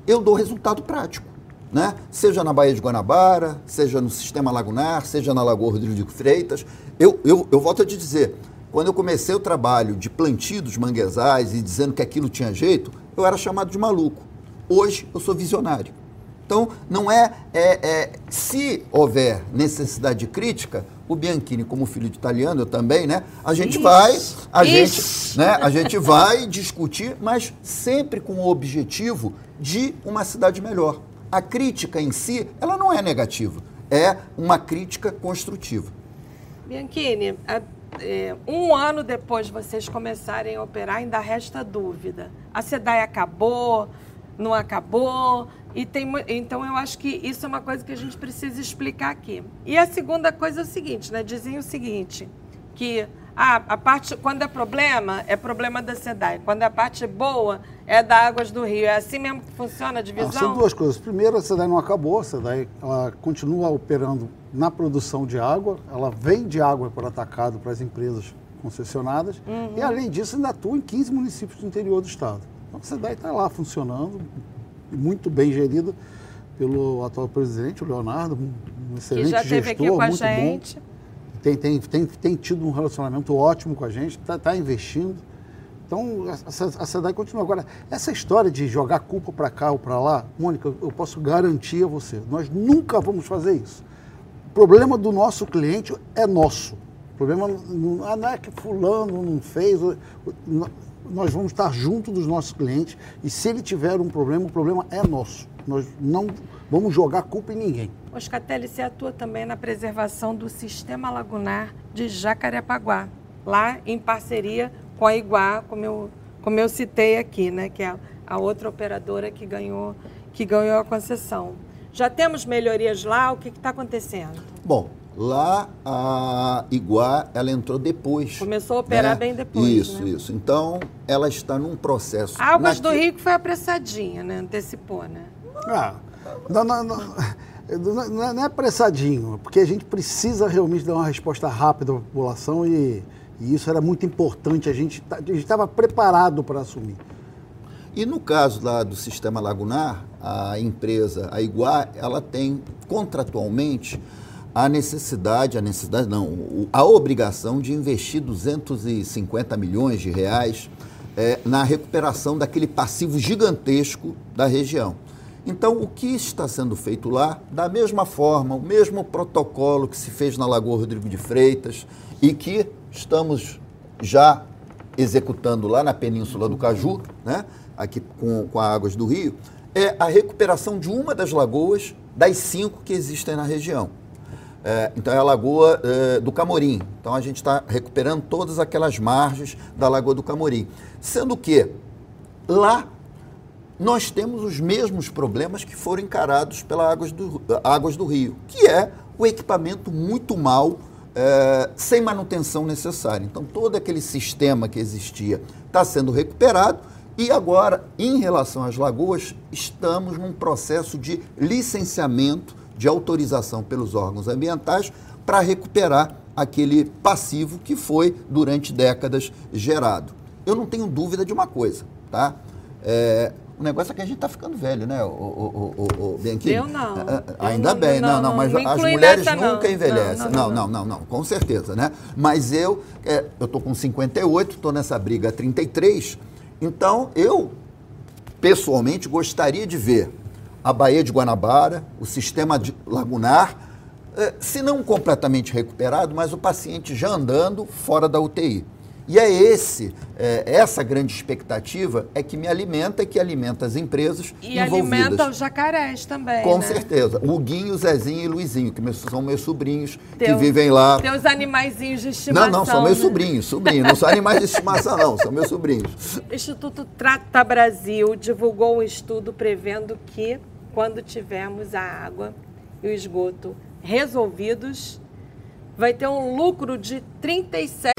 S4: eu dou resultado prático. Né? Seja na Baía de Guanabara, seja no Sistema Lagunar, seja na Lagoa Rodrigo de Freitas. Eu, eu, eu volto a te dizer, quando eu comecei o trabalho de plantio dos manguezais e dizendo que aquilo tinha jeito, eu era chamado de maluco. Hoje eu sou visionário. Então, não é, é, é- Se houver necessidade de crítica, o Bianchini, como filho de italiano, eu também, né? A gente vai, a gente, né? A gente vai discutir, mas sempre com o objetivo de uma cidade melhor. A crítica em si, ela não é negativa, é uma crítica construtiva.
S3: Bianchini, é, um ano depois de vocês começarem a operar, ainda resta dúvida. A SEDAI acabou, não acabou? E tem, então, eu acho que isso é uma coisa que a gente precisa explicar aqui. E a segunda coisa é o seguinte, né? Dizem o seguinte, que ah, a parte, quando é problema, é problema da SEDAI. Quando a parte é boa, é da Águas do Rio. É assim mesmo que funciona a
S5: Ah,
S3: divisão?
S5: são duas coisas. Primeiro, a SEDAI não acabou, a SEDAI ela continua operando na produção de água, ela vende água para atacado para as empresas concessionadas e, além disso, ainda atua em 15 municípios do interior do estado. Então, a SEDAI está lá funcionando, muito bem gerida pelo atual presidente, o Leonardo, um excelente gestor,
S3: aqui com a
S5: muito bom tem, tem, tem, tem tido um relacionamento ótimo com a gente, está investindo. Então, a, SEDAI continua. Agora, essa história de jogar culpa para cá ou para lá, Mônica, eu posso garantir a você, nós nunca vamos fazer isso. O problema do nosso cliente é nosso. O problema não, ah, é que fulano não fez. Nós vamos estar junto dos nossos clientes e se ele tiver um problema, o problema é nosso. Nós não vamos jogar culpa em ninguém.
S3: Oscatelli, você atua também na preservação do sistema lagunar de Jacarepaguá, lá em parceria com a Iguá, como eu, como eu citei aqui, né, que é a, a outra operadora que ganhou, que ganhou a concessão. Já temos melhorias lá? O que está acontecendo?
S4: Bom, lá a Iguá, ela entrou depois.
S3: Começou a operar bem depois,
S4: Isso,
S3: né?
S4: isso. Então, ela está num processo...
S3: A Águas do Rio que foi apressadinha, né? Antecipou, né?
S5: Ah, não, não, não, não- é- não é apressadinho, porque a gente precisa realmente dar uma resposta rápida à população e, e isso era muito importante. A gente estava preparado para assumir.
S4: E no caso lá do sistema lagunar, a empresa, a Iguá, ela tem contratualmente a necessidade, a necessidade não, a obrigação de investir 250 milhões de reais eh, na recuperação daquele passivo gigantesco da região. Então, o que está sendo feito lá, da mesma forma, o mesmo protocolo que se fez na Lagoa Rodrigo de Freitas e que estamos já executando lá na Península do Caju, né, aqui com, com as águas do Rio, é a recuperação de uma das lagoas das cinco que existem na região. É, então é a Lagoa é, do Camorim. Então a gente está recuperando todas aquelas margens da Lagoa do Camorim. Sendo que lá nós temos os mesmos problemas que foram encarados pelas águas do, águas do Rio, que é o equipamento muito mal, é, sem manutenção necessária. Então, todo aquele sistema que existia está sendo recuperado e agora, em relação às lagoas, estamos num processo de licenciamento, de autorização pelos órgãos ambientais para recuperar aquele passivo que foi, durante décadas, gerado. Eu não tenho dúvida de uma coisa: tá? É, o negócio é que a gente está ficando velho, né, o, o, o, o?
S3: Eu não.
S4: É,
S3: Eu
S4: Ainda
S3: não-
S4: bem,
S3: não,
S4: não, não, mas as mulheres
S3: nessa,
S4: nunca envelhecem.
S3: Não,
S4: Não, não, não, com certeza, né? Mas eu, é, eu tô com 58, tô nessa briga há 33, então eu, pessoalmente, gostaria de ver a Baía de Guanabara, o sistema de- lagunar, eh, se não completamente recuperado, mas o paciente já andando fora da UTI. E é esse, eh, essa grande expectativa é que me alimenta e que alimenta as empresas
S3: E
S4: envolvidas.
S3: alimenta os jacarés também.
S4: Com
S3: né?
S4: certeza. O Guinho, Zezinho e Luizinho, que são meus sobrinhos, que
S3: Teu-
S4: vivem lá.
S3: Teus animaizinhos de estimação.
S4: Não, não, são meus
S3: né?
S4: sobrinhos, sobrinhos. Não são animais de estimação, não, são meus sobrinhos.
S3: O Instituto Trata Brasil divulgou um estudo prevendo que, quando tivermos a água e o esgoto resolvidos, vai ter um lucro de 37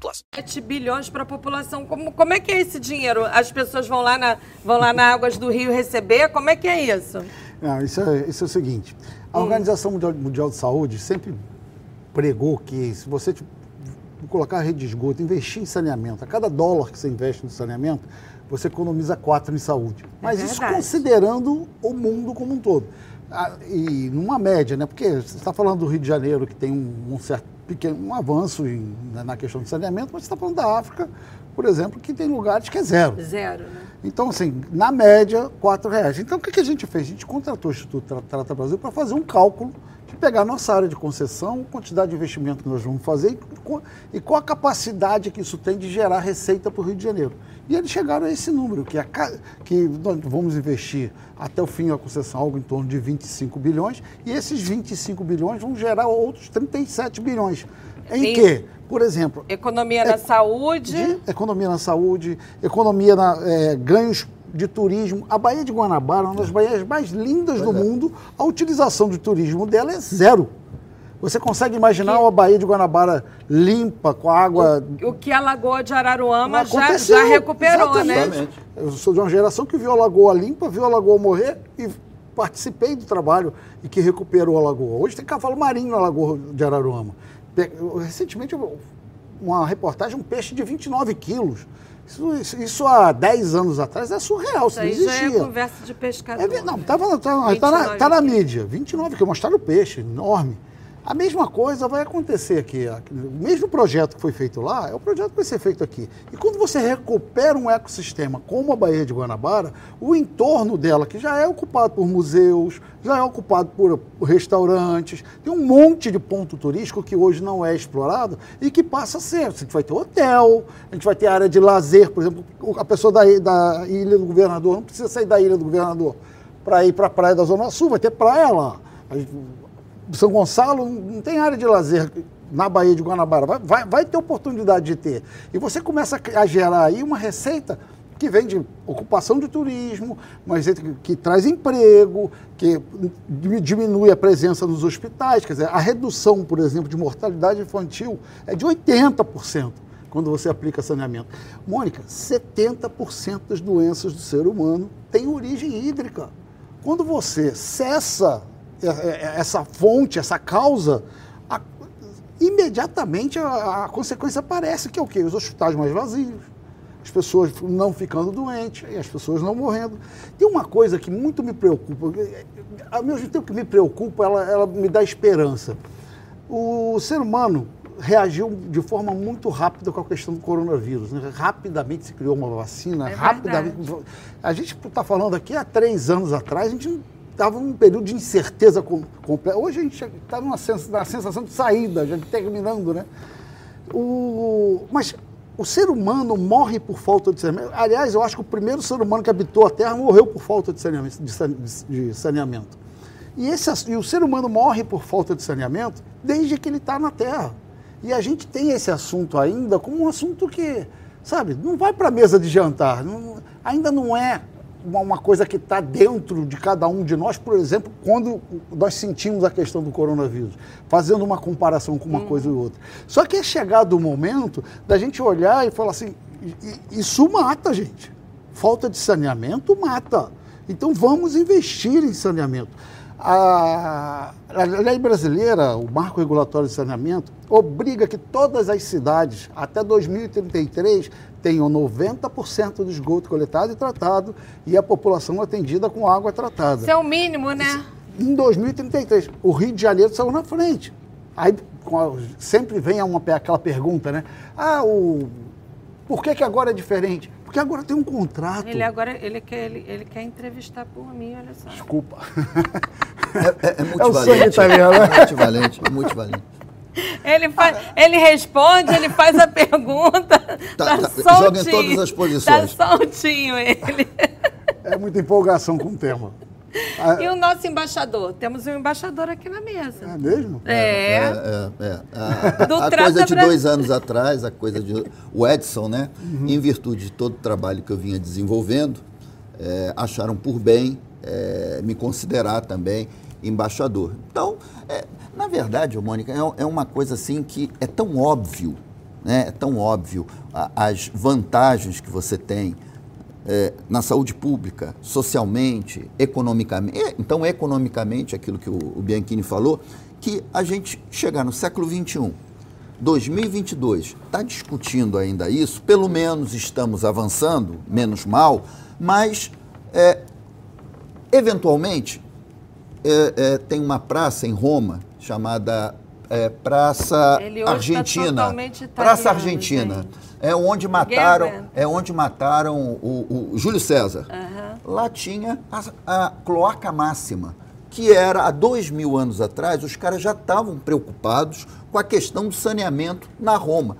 S2: plus.
S3: bilhões para a população. Como, como é que é esse dinheiro? As pessoas vão lá, na, vão lá na Águas do Rio receber? Como é que é isso?
S5: Não, isso, é, isso é o seguinte: a Organização Mundial, Mundial de Saúde sempre pregou que se você tipo, colocar a rede de esgoto, investir em saneamento, a cada dólar que você investe no saneamento, você economiza quatro em saúde. Mas isso
S3: verdade.
S5: considerando o mundo como um todo. Ah, E numa média, né? Porque você está falando do Rio de Janeiro, que tem um, um certo pequeno um avanço em- na- questão de saneamento, mas você está falando da África, por exemplo, que tem lugares que é zero.
S3: Zero, né?
S5: Então, assim, na média, R$ reais. Então, o que, que a gente fez? A gente contratou o Instituto Tra- Trata Brasil para fazer um cálculo de pegar a nossa área de concessão, quantidade de investimento que nós vamos fazer e, e qual a capacidade que isso tem de gerar receita para o Rio de Janeiro. E eles chegaram a esse número, que, ca- que nós vamos investir até o fim da concessão algo em torno de 25 bilhões, e esses 25 bilhões vão gerar outros 37 bilhões. Em quê? Por exemplo,
S3: Economia da
S5: É-
S3: saúde.
S5: de economia na saúde, economia na eh, ganhos de turismo. A Baía de Guanabara é uma das baías mais lindas do mundo. A utilização de turismo dela é zero. Você consegue imaginar uma Baía de Guanabara limpa, com água.
S3: O que a Lagoa de Araruama já, já recuperou, né?
S4: exatamente.
S5: Eu sou de uma geração que viu a Lagoa limpa, viu a Lagoa morrer e participei do trabalho e que recuperou a Lagoa. Hoje tem cavalo marinho na Lagoa de Araruama. Recentemente, uma reportagem, um peixe de 29 quilos. Isso, isso- isso há 10 anos atrás é surreal, isso
S3: Isso
S5: não
S3: é
S5: existia.
S3: conversa de pescador.
S5: É, não, tava, tá, tá, na,
S3: 29
S5: tá na
S3: quilos.
S5: mídia. 29, que mostraram o peixe, enorme. A mesma coisa vai acontecer aqui. O mesmo projeto que foi feito lá é o projeto que vai ser feito aqui. E quando você recupera um ecossistema como a Baía de Guanabara, o entorno dela, que já é ocupado por museus, já é ocupado por restaurantes, tem um monte de ponto turístico que hoje não é explorado e que passa a ser. A gente vai ter hotel, a gente vai ter área de lazer, por exemplo, a pessoa da, da Ilha do Governador não precisa sair da Ilha do Governador para ir para a praia da Zona Sul, vai ter praia lá. São Gonçalo não tem área de lazer na Baía de Guanabara. Vai, vai, vai ter oportunidade de ter. E você começa a gerar aí uma receita que vem de ocupação de turismo, receita que, traz emprego, que di- diminui a presença nos hospitais. Quer dizer, a redução, por exemplo, de mortalidade infantil é de 80% quando você aplica saneamento. Mônica, 70% das doenças do ser humano têm origem hídrica. Quando você cessa essa fonte, essa causa, a- imediatamente a, a consequência aparece, que é o quê? Os hospitais mais vazios, as pessoas não ficando doentes e as pessoas não morrendo. Tem uma coisa que muito me preocupa, ao mesmo tempo que me preocupa, ela, ela me dá esperança. O ser humano reagiu de forma muito rápida com a questão do coronavírus. né? Rapidamente se criou uma vacina,
S3: É
S5: rapidamente. A gente está falando aqui há três anos atrás, a gente estava num período de incerteza com- completa. Hoje a gente está numa sensação de saída, já terminando, né? O, mas o ser humano morre por falta de saneamento. Aliás, eu acho que o primeiro ser humano que habitou a Terra morreu por falta de saneamento. de sane- de saneamento. E, esse, e o ser humano morre por falta de saneamento desde que ele está na Terra. E a gente tem esse assunto ainda como um assunto que Sabe? Não vai para a mesa de jantar. Não- ainda não é uma, coisa que está dentro de cada um de nós, por exemplo, quando nós sentimos a questão do coronavírus, fazendo uma comparação com uma coisa e outra. Só que é chegado o momento da gente olhar e falar assim: "I- i- isso mata, gente. Falta de saneamento mata. Então vamos investir em saneamento. A, a lei brasileira, o marco regulatório de saneamento, obriga que todas as cidades, até 2033, tenham 90% do esgoto coletado e tratado e a população atendida com água tratada.
S3: Isso é o mínimo, né?
S5: Em 2033, o Rio de Janeiro saiu na frente. Aí sempre vem uma, aquela pergunta, né? Ah, o, por que, que agora é diferente? Porque agora tem um contrato.
S3: Ele agora ele quer, ele, ele quer entrevistar por mim, olha só.
S5: Desculpa.
S4: É, é, é
S5: É o
S4: multivalente.
S5: sangue italiano, né?
S4: É multivalente, é multivalente.
S3: Ele, faz, ele responde, ele faz a pergunta. Tá,
S4: tá,
S3: soltinho.
S4: joga em todas as posições.
S3: Tá soltinho ele.
S5: É muita empolgação com o tema. Ah,
S3: E o nosso embaixador? Temos um embaixador aqui na mesa.
S5: É mesmo?
S3: É.
S4: É, é. A,
S3: Do
S4: a
S3: Trata
S4: coisa de dois anos atrás, a coisa de. O Edson, né?
S3: Uhum.
S4: Em virtude de todo o trabalho que eu vinha desenvolvendo, é, acharam por bem é, me considerar também embaixador. Então, é, na verdade, Mônica, é, é uma coisa assim que é tão óbvio, né? É tão óbvio a- as vantagens que você tem é, na saúde pública, socialmente, economicamente. E, Então, economicamente, aquilo que o, o Bianchini falou, que a gente chegar no século XXI, 2022, está discutindo ainda isso, pelo menos estamos avançando, menos mal, mas, é, eventualmente, é, é, tem uma praça em Roma chamada é, Praça
S3: tá
S4: Argentina.
S3: totalmente
S4: praça Argentina.
S3: gente.
S4: É onde mataram, é onde mataram o, o Júlio César. Lá tinha a, a cloaca máxima, que era há dois mil anos atrás, os caras já estavam preocupados com a questão do saneamento na Roma.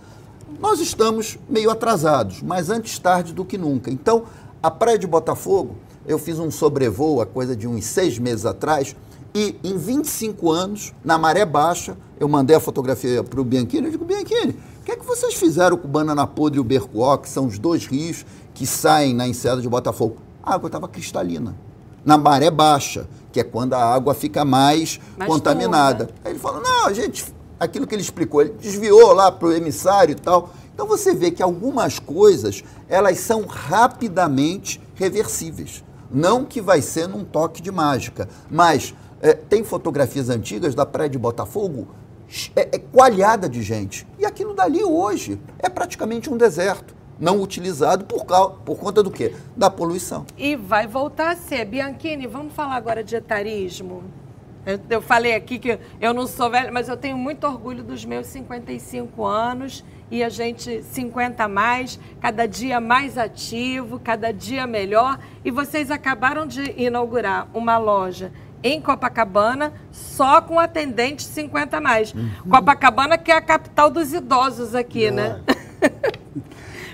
S4: Nós estamos meio atrasados, mas antes tarde do que nunca. Então, a Praia de Botafogo, eu fiz um sobrevoo há coisa de uns seis meses atrás, e em 25 anos, na maré baixa, eu mandei a fotografia para o Bianchini, eu digo, Bianchini, o que é que vocês fizeram com o Banana Podre e o Bercoó, que são os dois rios que saem na enseada de Botafogo? A água estava cristalina. Na maré baixa, que é quando a água fica mais,
S3: Mais
S4: contaminada. Aí ele falou, não, gente, aquilo que ele explicou, ele desviou lá para o emissário e tal. Então você vê que algumas coisas, elas são rapidamente reversíveis. Não que vai ser num toque de mágica, mas é, tem fotografias antigas da praia de Botafogo é, é coalhada de gente. E aquilo dali hoje é praticamente um deserto, não utilizado por, cau- por conta do quê? Da poluição.
S3: E vai voltar a ser. Bianchini, vamos falar agora de etarismo. Eu, eu falei aqui que eu não sou velha, mas eu tenho muito orgulho dos meus 55 anos e a gente 50 a mais, cada dia mais ativo, cada dia melhor. E vocês acabaram de inaugurar uma loja em Copacabana só com atendentes 50 a mais. Copacabana que é a capital dos idosos aqui, né?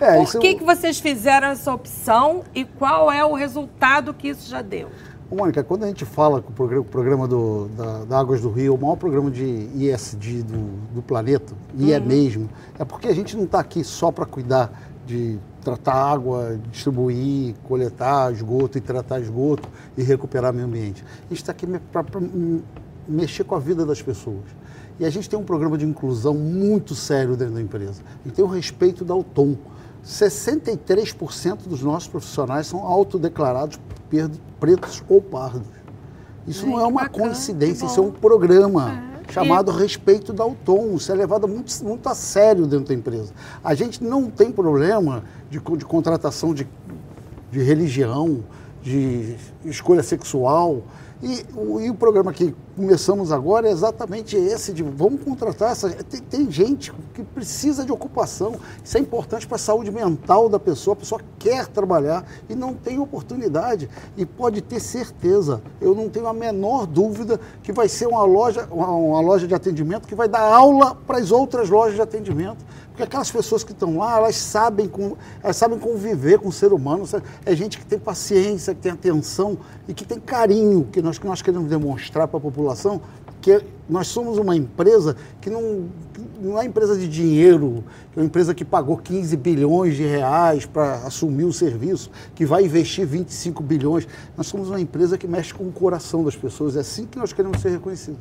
S5: É,
S3: Por
S5: isso
S3: que, que vocês fizeram essa opção e qual é o resultado que isso já deu?
S5: Ô, Mônica, quando a gente fala com o programa, do, da, da Águas do Rio, o maior programa de ISD do, do planeta, e é mesmo, é porque a gente não está aqui só para cuidar de tratar água, distribuir, coletar esgoto e tratar esgoto e recuperar meio ambiente. A gente está aqui para mexer com a vida das pessoas. E a gente tem um programa de inclusão muito sério dentro da empresa. E tem o respeito da Autom. 63% dos nossos profissionais são autodeclarados pretos ou pardos. Isso
S3: Ai,
S5: não é uma
S3: bacana,
S5: coincidência, isso é um programa
S3: É.
S5: chamado Respeito da Autom. Isso é levado muito, muito a sério dentro da empresa. A gente não tem problema de, de contratação de, de religião, de escolha sexual. E o, e o programa que começamos agora é exatamente esse, de vamos contratar essa. Tem, tem gente que precisa de ocupação. Isso é importante para a saúde mental da pessoa. A pessoa quer trabalhar e não tem oportunidade. E pode ter certeza, eu não tenho a menor dúvida que vai ser uma loja, uma, uma loja de atendimento que vai dar aula para as outras lojas de atendimento. Porque aquelas pessoas que estão lá, elas sabem, com, elas sabem conviver com o ser humano. É gente que tem paciência, que tem atenção e que tem carinho, que nós, que nós queremos demonstrar para a população que nós somos uma empresa que não, não é empresa de dinheiro, é uma empresa que pagou 15 bilhões de reais para assumir o serviço, que vai investir 25 bilhões. Nós somos uma empresa que mexe com o coração das pessoas. É assim que nós queremos ser reconhecidos.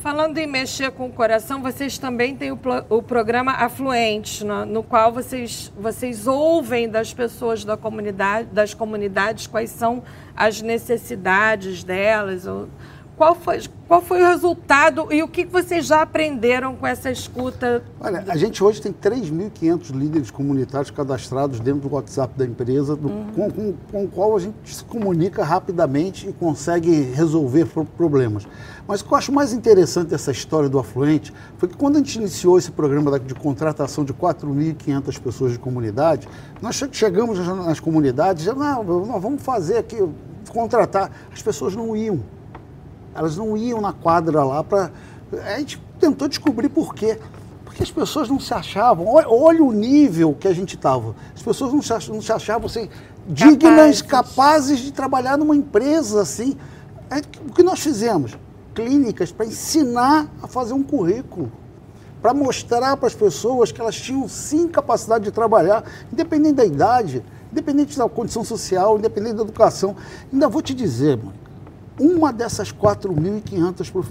S3: Falando em mexer com o coração, vocês também têm o, o programa Afluente, no, no, qual vocês, vocês ouvem das pessoas da comunidade, das comunidades quais são as necessidades delas. Ou, qual foi, qual foi o resultado e o que vocês já aprenderam com essa escuta?
S5: Olha, a gente hoje tem 3.500 líderes comunitários cadastrados dentro do WhatsApp da empresa, do, uhum. com, com, com, o qual a gente se comunica rapidamente e consegue resolver problemas. Mas o que eu acho mais interessante dessa história do Afluente foi que quando a gente iniciou esse programa de contratação de 4.500 pessoas de comunidade, nós chegamos nas comunidades, já, não, nós vamos fazer aqui, contratar. As pessoas não iam elas não iam na quadra lá para. A gente tentou descobrir por quê. Porque as pessoas não se achavam. Olha, olha o nível que a gente estava. As pessoas não se, não se achavam assim, dignas, capazes. capazes de trabalhar numa empresa assim. É, o que nós fizemos? Clínicas para ensinar a fazer um currículo para mostrar para as pessoas que elas tinham sim capacidade de trabalhar, independente da idade, independente da condição social, independente da educação. Ainda vou te dizer, mãe, uma dessas 4.500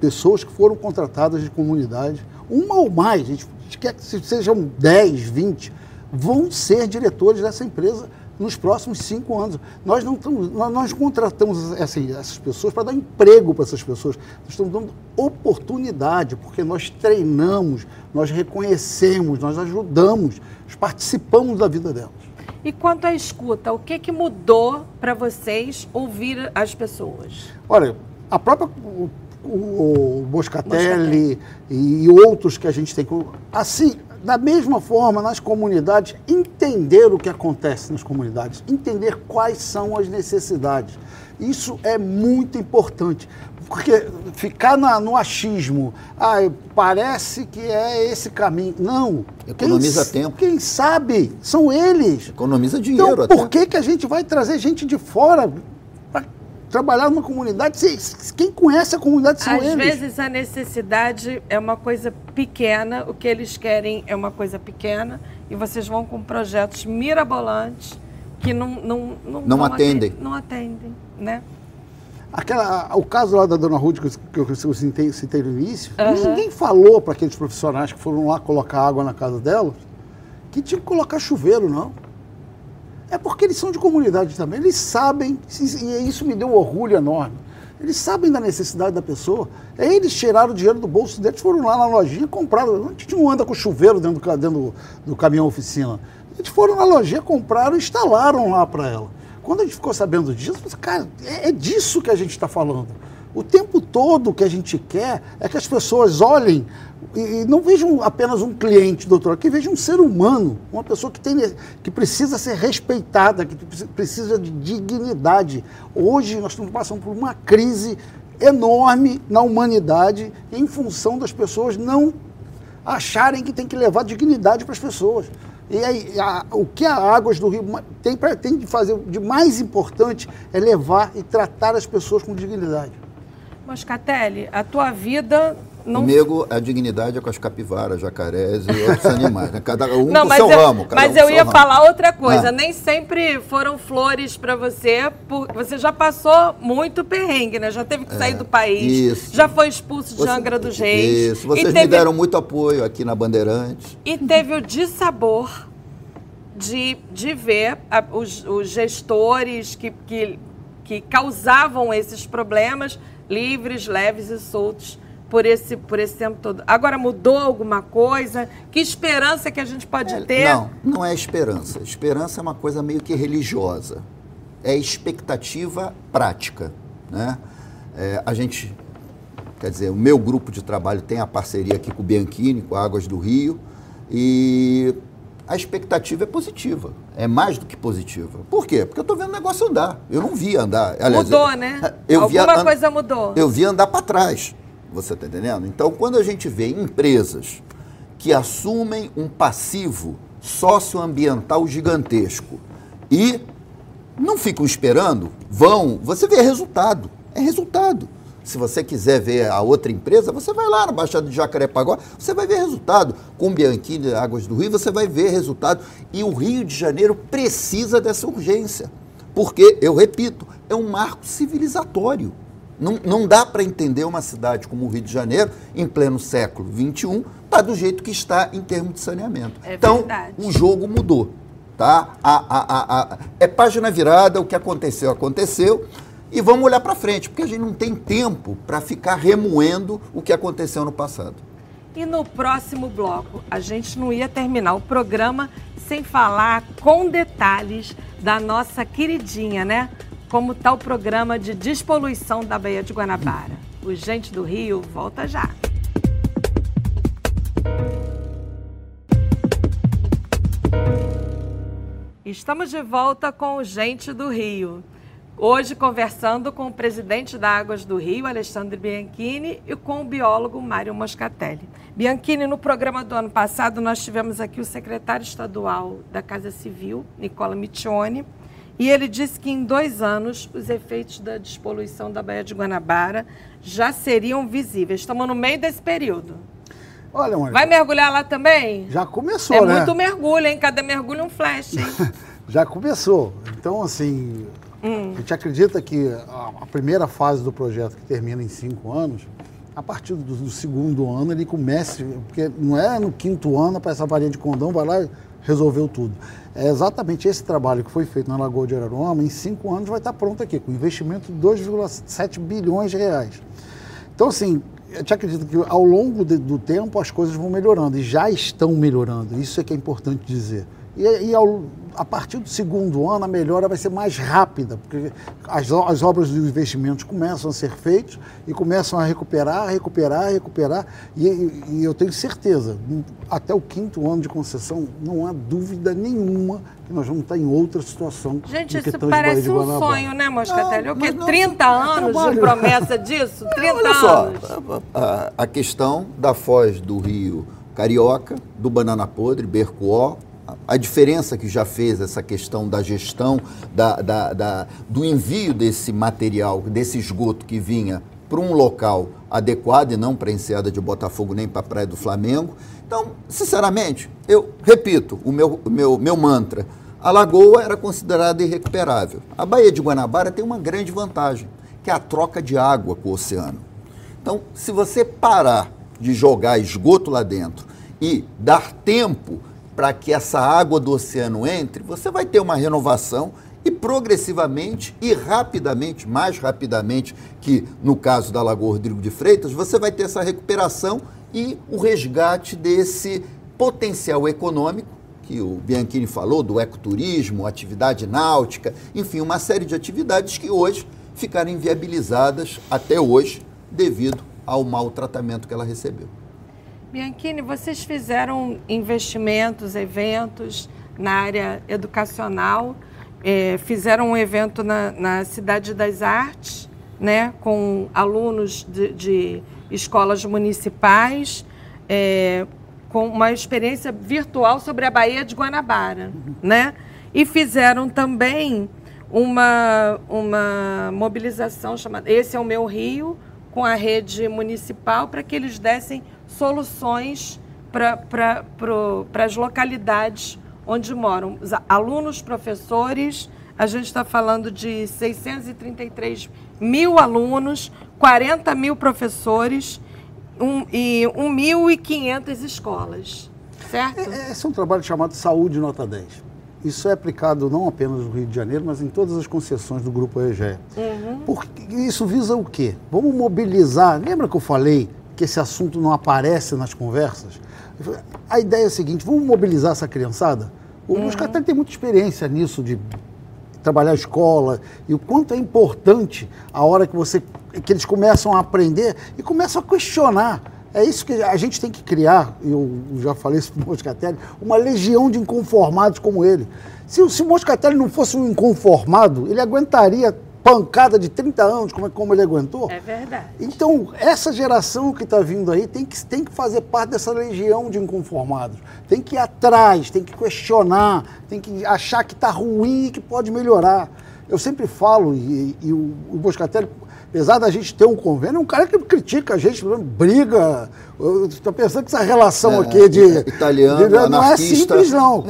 S5: pessoas que foram contratadas de comunidade, uma ou mais, a gente quer que sejam 10, 20, vão ser diretores dessa empresa nos próximos cinco anos. Nós não nós contratamos assim, essas pessoas para dar emprego para essas pessoas. Nós estamos dando oportunidade, porque nós treinamos, nós reconhecemos, nós ajudamos, participamos da vida delas.
S3: E quanto à escuta, o que, que mudou para vocês ouvir as pessoas?
S5: Olha, a própria o, o Boscatelli, e outros que a gente tem. Assim, da mesma forma, nas comunidades, entender o que acontece nas comunidades, entender quais são as necessidades. Isso é muito importante. Porque ficar na, no achismo, ah, parece que é esse caminho. Não.
S4: Economiza
S5: quem,
S4: tempo.
S5: Quem sabe são eles.
S4: Economiza dinheiro
S5: então,
S4: até.
S5: Por que, que a gente vai trazer gente de fora para trabalhar numa comunidade? Quem conhece a comunidade são
S3: Às
S5: eles.
S3: Às vezes a necessidade é uma coisa pequena, o que eles querem é uma coisa pequena, e vocês vão com projetos mirabolantes que não, não,
S4: não, não atendem.
S3: Não atendem, né?
S5: Aquela, o caso lá da dona Ruth, que eu, que eu citei, citei, no início, uhum. ninguém falou para aqueles profissionais que foram lá colocar água na casa delas que tinha que colocar chuveiro, não. É porque eles são de comunidade também, eles sabem, e isso me deu um orgulho enorme. Eles sabem da necessidade da pessoa. Eles tiraram o dinheiro do bolso deles, foram lá na lojinha e compraram. A gente não anda com chuveiro dentro do, dentro do, do caminhão oficina. Eles foram na lojinha, compraram e instalaram lá para ela. Quando a gente ficou sabendo disso, cara, é, é disso que a gente está falando. O tempo todo o que a gente quer é que as pessoas olhem e não vejam apenas um cliente, doutor, que vejam um ser humano, uma pessoa que, tem, que precisa ser respeitada, que precisa de dignidade. Hoje nós estamos passando por uma crise enorme na humanidade em função das pessoas não acharem que tem que levar dignidade para as pessoas. E aí, a, o que a Águas do Rio tem, pra, tem de fazer de mais importante é levar e tratar as pessoas com dignidade.
S3: Moscatelli, a tua vida não...
S4: Comigo, a dignidade é com as capivaras, jacarés e outros animais. Né? Cada um não, com seu eu, ramo.
S3: mas
S4: um
S3: eu ia
S4: ramo.
S3: falar outra coisa. Ah. Nem sempre foram flores para você. Por, você já passou muito perrengue, né? Já teve que sair é, do país. Isso. Já foi expulso de você, Angra dos Reis.
S4: Isso. Vocês teve, me deram muito apoio aqui na Bandeirantes.
S3: E teve o dissabor de, de ver a, os, os, gestores que, que, que causavam esses problemas livres, leves e soltos por esse, por esse tempo todo. Agora mudou alguma coisa? Que esperança que a gente pode
S4: é,
S3: ter?
S4: Não, não é esperança. Esperança é uma coisa meio que religiosa. É expectativa prática. Né? É, a gente, quer dizer, o meu grupo de trabalho tem a parceria aqui com o Bianchini, com a Águas do Rio, e a expectativa é positiva. É mais do que positiva. Por quê? Porque eu estou vendo o negócio andar. Eu não vi andar.
S3: Aliás, mudou, eu, né?
S4: Eu
S3: Alguma coisa mudou.
S4: Eu vi andar para trás. Você está entendendo? Então, quando a gente vê empresas que assumem um passivo socioambiental gigantesco e não ficam esperando, vão, você vê resultado. É resultado. Se você quiser ver a outra empresa, você vai lá na Baixada de Jacarepaguá, você vai ver resultado. Com Bianchini, Águas do Rio, você vai ver resultado. E o Rio de Janeiro precisa dessa urgência. Porque, eu repito, é um marco civilizatório. Não, não dá para entender uma cidade como o Rio de Janeiro, em pleno século XXI, tá do jeito que está em termos de saneamento.
S3: É
S4: então,
S3: verdade.
S4: o jogo mudou. Tá? A, a, a, a- é página virada, o que aconteceu, aconteceu. E vamos olhar para frente, porque a gente não tem tempo para ficar remoendo o que aconteceu no passado.
S3: E no próximo bloco, a gente não ia terminar o programa sem falar com detalhes da nossa queridinha, né? Como está o programa de despoluição da Baía de Guanabara. O Gente do Rio volta já. Estamos de volta com o Gente do Rio. Hoje conversando com o presidente da Águas do Rio, Alexandre Bianchini, e com o biólogo Mário Moscatelli. Bianchini, no programa do ano passado, nós tivemos aqui o secretário estadual da Casa Civil, Nicola Miccione, e ele disse que em dois anos os efeitos da despoluição da Baía de Guanabara já seriam visíveis. Estamos no meio desse período.
S5: Olha, Mônica,
S3: Vai mergulhar lá também?
S5: já começou,
S3: É
S5: né?
S3: muito mergulho, hein? Cada mergulho é um flash, hein?
S5: Já começou. Então, assim, a gente acredita que a, primeira fase do projeto, que termina em cinco anos, a partir do, do segundo ano ele comece, porque não é no quinto ano para essa varinha de condão, vai lá resolveu tudo. É exatamente esse trabalho que foi feito na Lagoa de Araruama, em cinco anos vai estar pronto aqui, com investimento de 2,7 bilhões de reais. Então, assim, eu te acredito que ao longo de- do tempo as coisas vão melhorando e já estão melhorando. Isso é que é importante dizer. E, e ao- a partir do segundo ano a melhora vai ser mais rápida, porque as, as obras de investimentos começam a ser feitas e começam a recuperar, recuperar, recuperar. E, e- eu tenho certeza, até o quinto ano de concessão, não há dúvida nenhuma que nós vamos estar em outra situação.
S3: Gente, isso parece
S5: de
S3: um sonho, né, Moscatelli? O quê?
S4: mas não,
S3: 30
S4: é
S3: anos de
S5: trabalho.
S3: promessa disso? 30
S4: Olha só,
S3: anos.
S4: a, a- a questão da foz do Rio Carioca, do Banana Podre, Bercoó, a, diferença que já fez essa questão da gestão, da, da- da- do envio desse material, desse esgoto que vinha para um local adequado e não para a enseada de Botafogo nem para a Praia do Flamengo. Então, sinceramente, eu repito o meu, meu, meu mantra. A lagoa era considerada irrecuperável. A Baía de Guanabara tem uma grande vantagem, que é a troca de água com o oceano. Então, se você parar de jogar esgoto lá dentro e dar tempo para que essa água do oceano entre, você vai ter uma renovação e progressivamente e rapidamente, mais rapidamente que no caso da Lagoa Rodrigo de Freitas, você vai ter essa recuperação e o resgate desse potencial econômico que o Bianchini falou, do ecoturismo, atividade náutica, enfim, uma série de atividades que hoje ficaram inviabilizadas até hoje devido ao mau tratamento que ela recebeu.
S3: Bianchini, vocês fizeram investimentos, eventos na área educacional, eh, fizeram um evento na, na Cidade das Artes, né, com alunos de, de escolas municipais, eh, com uma experiência virtual sobre a Baía de Guanabara, né? E fizeram também uma, uma mobilização chamada Esse é o Meu Rio, com a rede municipal, para que eles dessem soluções para as localidades onde moram. Os alunos, professores, a gente está falando de 633 mil alunos, 40 mil professores um, e 1.500 escolas, certo?
S5: É- Esse é um trabalho chamado Saúde Nota 10. Isso é aplicado não apenas no Rio de Janeiro, mas em todas as concessões do Grupo EGE. Porque isso visa o quê? Vamos mobilizar. Lembra que eu falei que esse assunto não aparece nas conversas? A ideia é a seguinte: vamos mobilizar essa criançada? O Moscatel tem muita experiência nisso, de trabalhar a escola e o quanto é importante a hora que você que eles começam a aprender e começam a questionar. É isso que a gente tem que criar, eu já falei isso para o Moscatelli, uma legião de inconformados como ele. Se, o- se o Moscatelli não fosse um inconformado, ele aguentaria pancada de 30 anos, como, como ele aguentou.
S3: É verdade.
S5: Então, essa geração que está vindo aí tem que, tem que fazer parte dessa legião de inconformados. Tem que ir atrás, tem que questionar, tem que achar que está ruim e que pode melhorar. eu sempre falo, e, e o, o Boscatelli, apesar da gente ter um convênio, é um cara que critica a gente, briga. Estou pensando que essa relação
S4: É,
S5: aqui de.
S4: italiano,
S5: de- não é simples, não.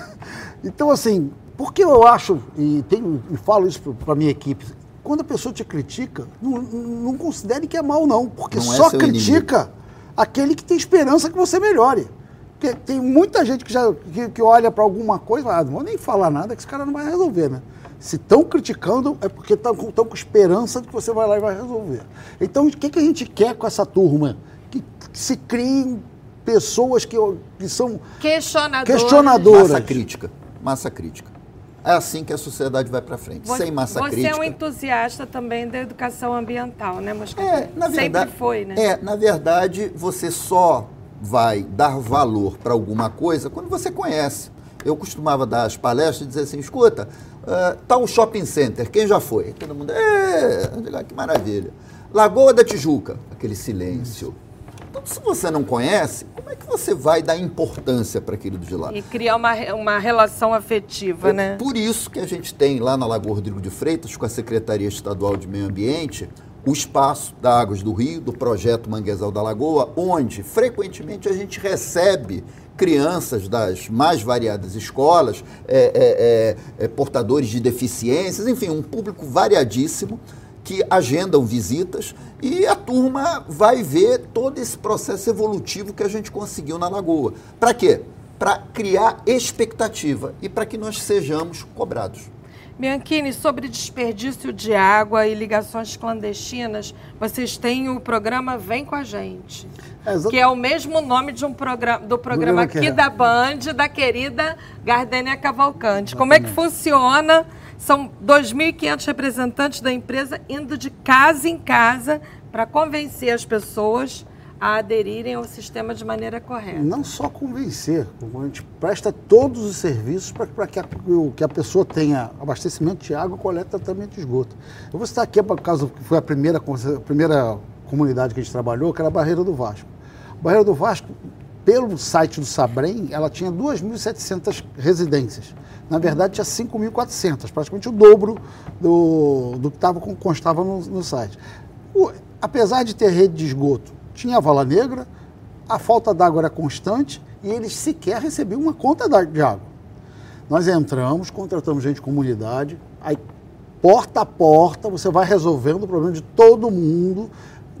S5: então, assim, porque eu acho, e, tenho, e falo isso para a minha equipe, quando a pessoa te critica, não, não considere que é mal, não, porque
S4: Não é
S5: só
S4: seu
S5: critica aquele que tem esperança que você melhore. Porque tem muita gente que já que, que olha para alguma coisa, ah, não vou nem falar nada, que esse cara não vai resolver, né? Se estão criticando, é porque estão com, esperança de que você vai lá e vai resolver. Então, o que, que a gente quer com essa turma? Que, que se criem pessoas que, que são
S3: Questionadores.
S5: questionadoras.
S4: Massa crítica. Massa crítica. É assim que a sociedade vai para frente.
S3: Você,
S4: Sem massa
S3: você
S4: crítica.
S3: é um entusiasta também da educação ambiental, né, Moscatelli?
S4: É, na verdade,
S3: Sempre foi, né?
S4: É, na verdade, você só vai dar valor para alguma coisa quando você conhece. Eu costumava dar as palestras e dizer assim, escuta, ah, tá um shopping center, quem já foi? Todo mundo, é, eu digo, "Ah, que maravilha. Lagoa da Tijuca, aquele silêncio. Então, se você não conhece, como é que você vai dar importância para aquilo de lá?
S3: E criar uma, uma relação afetiva,
S4: É
S3: né?
S4: Por isso que a gente tem lá na Lagoa Rodrigo de Freitas, com a Secretaria Estadual de Meio Ambiente, o espaço da Águas do Rio, do projeto Manguezal da Lagoa, onde frequentemente a gente recebe crianças das mais variadas escolas, é, é, é, é, portadores de deficiências, enfim, um público variadíssimo que agendam visitas e a turma vai ver todo esse processo evolutivo que a gente conseguiu na Lagoa. Para quê? Para criar expectativa e para que nós sejamos cobrados.
S3: Bianchini, sobre desperdício de água e ligações clandestinas, vocês têm o programa Vem com a Gente.
S5: É,
S3: Que é o mesmo nome de um programa, do programa aqui
S5: é.
S3: da Band, da querida Gardênia Cavalcante. Como é que funciona? São 2.500 representantes da empresa indo de casa em casa para convencer as pessoas a aderirem ao sistema de maneira correta.
S5: Não só convencer, a gente presta todos os serviços para que, que a pessoa tenha abastecimento de água, coleta tratamento de esgoto. Eu vou citar aqui, por causa que foi a primeira, a primeira comunidade que a gente trabalhou, que era a Barreira do Vasco. A Barreira do Vasco, pelo site do Sabrem, ela tinha 2.700 residências. Na verdade, tinha 5.400, praticamente o dobro do, do que tava, constava no, no site. O- apesar de ter rede de esgoto, tinha a vala negra, a falta d'água era constante e eles sequer recebiam uma conta de água. Nós entramos, contratamos gente de comunidade, aí porta a porta você vai resolvendo o problema de todo mundo.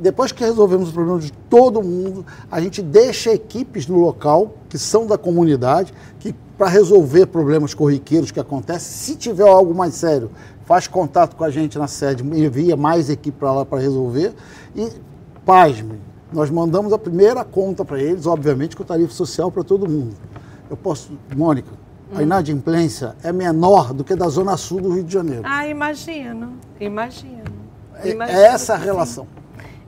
S5: Depois que resolvemos o problema de todo mundo, a gente deixa equipes no local que são da comunidade, que para resolver problemas corriqueiros que acontecem, se tiver algo mais sério, faz contato com a gente na sede, envia mais equipe para lá para resolver e pasme, nós mandamos a primeira conta para eles, obviamente com tarifa social para todo mundo. Eu posso, Mônica, a inadimplência é menor do que da zona sul do Rio de Janeiro.
S3: Ah, imagino, imagino.
S5: É-
S3: Imagino
S5: é essa a relação.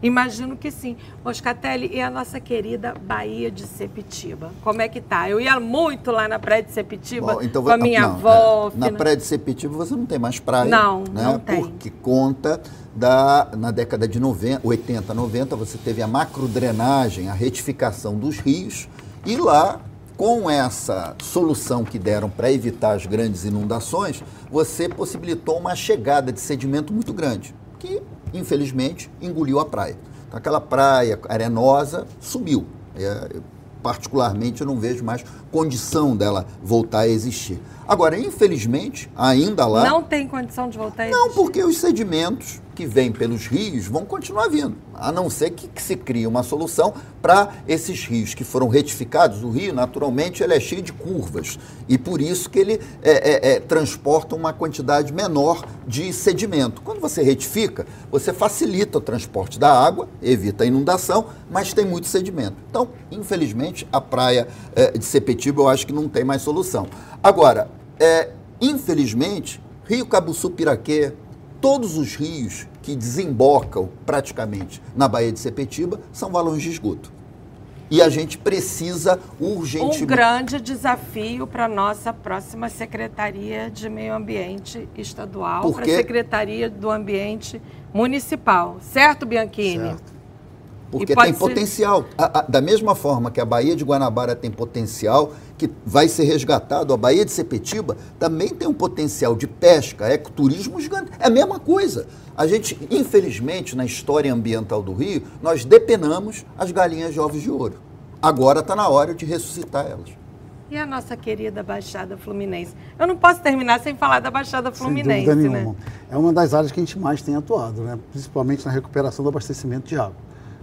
S3: Imagino que sim. Moscatelli, e a nossa querida Bahia de Sepitiba? Como é que tá? Eu ia muito lá na praia de Sepitiba
S4: Bom, então
S3: com a minha
S4: não,
S3: avó.
S4: é, na
S3: fina-
S4: praia de Sepitiba você não tem mais praia.
S3: Não,
S4: né?
S3: não tem.
S4: Porque conta da, na década de 90, 80, 90, você teve a macrodrenagem, a retificação dos rios, e lá, com essa solução que deram para evitar as grandes inundações, você possibilitou uma chegada de sedimento muito grande, que, infelizmente, engoliu a praia. Então, aquela praia arenosa sumiu. É, particularmente, eu não vejo mais condição dela voltar a existir. Agora, infelizmente, ainda lá.
S3: Não tem condição de voltar a
S4: Não,
S3: existir.
S4: porque os sedimentos que vêm pelos rios vão continuar vindo, a não ser que, que se crie uma solução para esses rios que foram retificados. O rio, naturalmente, ele é cheio de curvas e por isso que ele é, é, é, transporta uma quantidade menor de sedimento. Quando você retifica, você facilita o transporte da água, evita a inundação, mas tem muito sedimento. Então, infelizmente, a praia é, de Sepetiba eu acho que não tem mais solução. Agora, é, infelizmente, Rio Cabuçu Piraquê, todos os rios que desembocam praticamente na Baía de Sepetiba são valões de esgoto. E a gente precisa
S3: Um
S4: urgentemente.
S3: grande desafio para a nossa próxima Secretaria de Meio Ambiente Estadual, para a? Secretaria do Ambiente Municipal. Certo, Bianchini?
S5: Certo.
S4: Porque tem
S3: ser-
S4: potencial. Da mesma forma que a Baía de Guanabara tem potencial, que vai ser resgatado, a Baía de Sepetiba, também tem um potencial de pesca, ecoturismo gigante. É a mesma coisa. A gente, infelizmente, na história ambiental do Rio, nós depenamos as galinhas de ovos de ouro. Agora está na hora de ressuscitar elas.
S3: E a nossa querida Baixada Fluminense? Eu não posso terminar sem falar da Baixada Fluminense,
S5: Sem dúvida
S3: né?
S5: nenhuma. É uma das áreas que a gente mais tem atuado, né? principalmente na recuperação do abastecimento de água.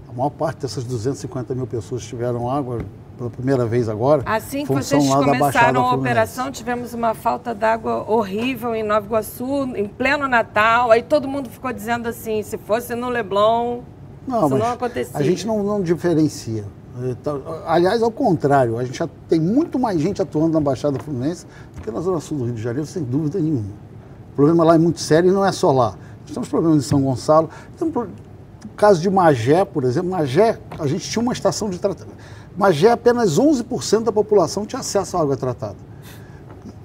S5: A maior parte dessas 250 mil pessoas tiveram água pela primeira vez agora,
S3: Assim que vocês começaram a operação, tivemos uma falta d'água horrível em Nova Iguaçu, em pleno Natal. Aí todo mundo ficou dizendo assim, se fosse no Leblon,
S5: Não,
S3: isso não acontecia.
S5: a gente não, não diferencia. Tá- Aliás, ao contrário, a gente já tem muito mais gente atuando na Baixada Fluminense do que na Zona Sul do Rio de Janeiro, sem dúvida nenhuma. O problema lá é muito sério e não é só lá. Nós temos problemas em São Gonçalo. Tem pro- o caso de Magé, por exemplo. Magé, a gente tinha uma estação de tratamento. Magé, apenas 11% da população tinha acesso à água tratada.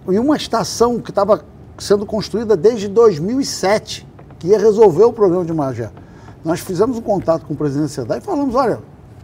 S5: E uma estação que estava sendo construída desde 2007, que ia resolver o problema de Magé. Nós fizemos um contato com o presidente da e falamos, olha,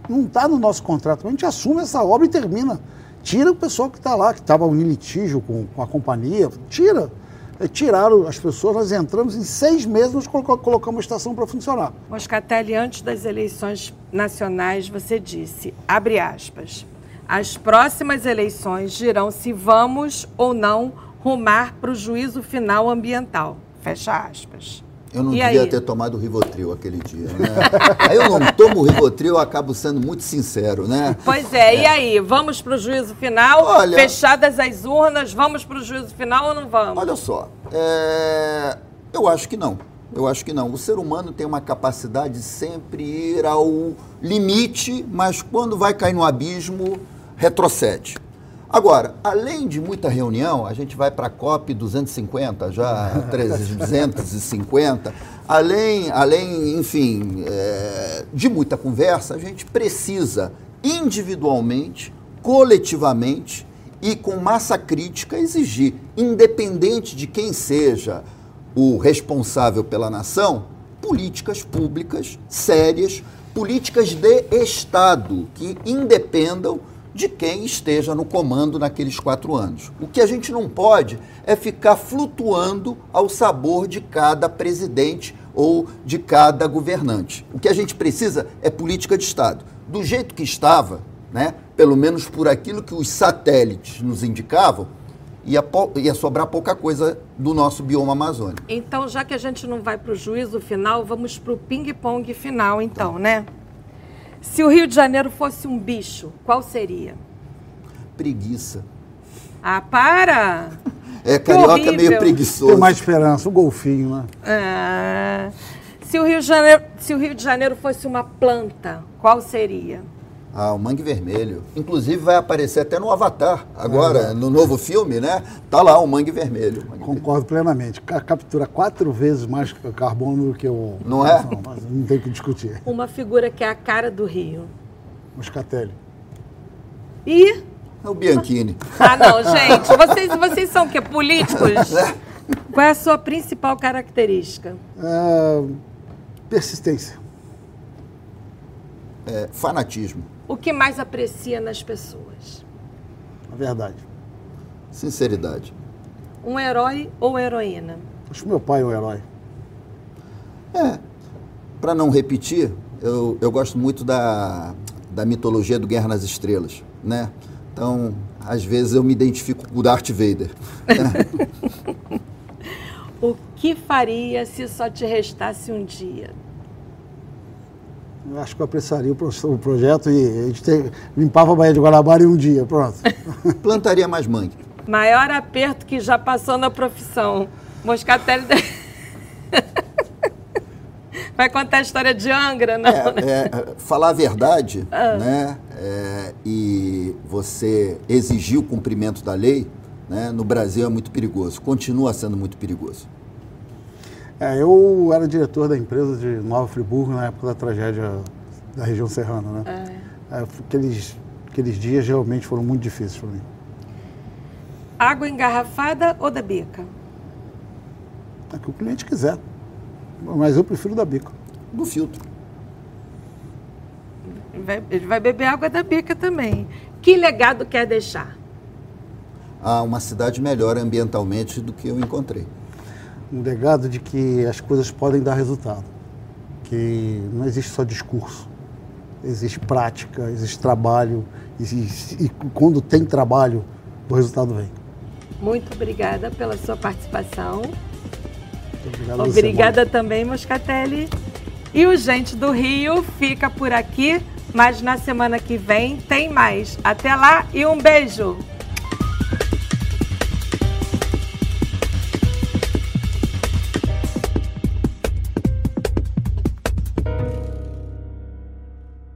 S5: não está no nosso contrato, mas a gente assume essa obra e termina. Tira o pessoal que está lá, que estava em litígio com, com a companhia, tira. É, Tiraram as pessoas, nós entramos em seis meses, nós colo- colocamos a estação para funcionar.
S3: Moscatelli, antes das eleições nacionais, você disse, abre aspas, as próximas eleições dirão se vamos ou não rumar para o juízo final ambiental. Fecha aspas.
S4: Eu não
S3: E
S4: devia
S3: aí?
S4: ter tomado Rivotril aquele dia, né? aí eu não tomo Rivotril, eu acabo sendo muito sincero, né?
S3: Pois é, e aí? Vamos para o juízo final?
S4: Olha-
S3: Fechadas as urnas, vamos para o juízo final ou não vamos?
S4: Olha só, é, eu acho que não. Eu acho que não. O ser humano tem uma capacidade de sempre ir ao limite, mas quando vai cair no abismo, retrocede. Agora, além de muita reunião, a gente vai para a COP 250, já 350, além, além enfim, é, de muita conversa, a gente precisa individualmente, coletivamente e com massa crítica exigir, independente de quem seja o responsável pela nação, políticas públicas sérias, políticas de Estado que independam de quem esteja no comando naqueles quatro anos. O que a gente não pode é ficar flutuando ao sabor de cada presidente ou de cada governante. O que a gente precisa é política de Estado. Do jeito que estava, né, pelo menos por aquilo que os satélites nos indicavam, ia, ia sobrar pouca coisa do nosso bioma amazônico.
S3: Então, já que a gente não vai para o juízo final, vamos para o ping-pong final, então, né? Se o Rio de Janeiro fosse um bicho, qual seria?
S4: Preguiça.
S3: Ah, para!
S4: É, carioca
S3: horrível.
S4: meio
S5: Tem
S4: preguiçoso.
S5: mais esperança, o golfinho, né?
S3: Ah, se, o Rio de Janeiro, se o Rio de Janeiro fosse uma planta, qual seria?
S4: Ah, o mangue vermelho. Inclusive vai aparecer até no Avatar, agora, no novo filme, né? Tá lá o mangue vermelho. Mangue
S5: Concordo plenamente. Ca- Captura quatro vezes mais carbono do que o.
S4: Não é?
S5: mas não tem o que discutir.
S3: Uma figura que é a cara do Rio.
S5: Moscatelli.
S3: E.
S4: vermelho. É o Bianchini.
S3: Ah, não, gente. Vocês, vocês são o quê? Políticos? Qual é a sua principal característica?
S5: É, persistência.
S4: É, fanatismo.
S3: O que mais aprecia nas pessoas?
S5: Na verdade.
S4: Sinceridade.
S3: Um herói ou heroína?
S5: Acho que meu pai é o herói.
S4: É. Para não repetir, eu, eu gosto muito da, da mitologia do Guerra nas Estrelas, né? Então, às vezes eu me identifico com o Darth Vader.
S3: O que faria se só te restasse um dia?
S5: Eu acho que eu apressaria o, pro- o projeto e a gente tem- limpava a Baía de Guanabara em um dia. Pronto.
S4: Plantaria mais mangue.
S3: Maior aperto que já passou na profissão. Moscatelli. Vai contar a história de Angra, não? né?
S4: É, é, falar a verdade, né? é, e você exigir o cumprimento da lei, né? No Brasil é muito perigoso. Continua sendo muito perigoso.
S5: É, eu era diretor da empresa de Nova Friburgo na época da tragédia da região serrana, né? É, aqueles, aqueles dias realmente foram muito difíceis para mim.
S3: Água engarrafada ou da bica?
S5: É que o cliente quiser. Mas eu prefiro da bico.
S4: Do filtro.
S3: Ele vai, ele vai beber água da bica também. Que legado quer deixar?
S4: a uma cidade melhor ambientalmente do que eu encontrei.
S5: Um legado de que as coisas podem dar resultado, que não existe só discurso, existe prática, existe trabalho, existe, e quando tem trabalho, o resultado vem.
S3: Muito obrigada pela sua participação.
S5: Obrigado,
S3: Obrigada também, Moscatelli. E o Gente do Rio fica por aqui, mas na semana que vem tem mais. Até lá e um beijo!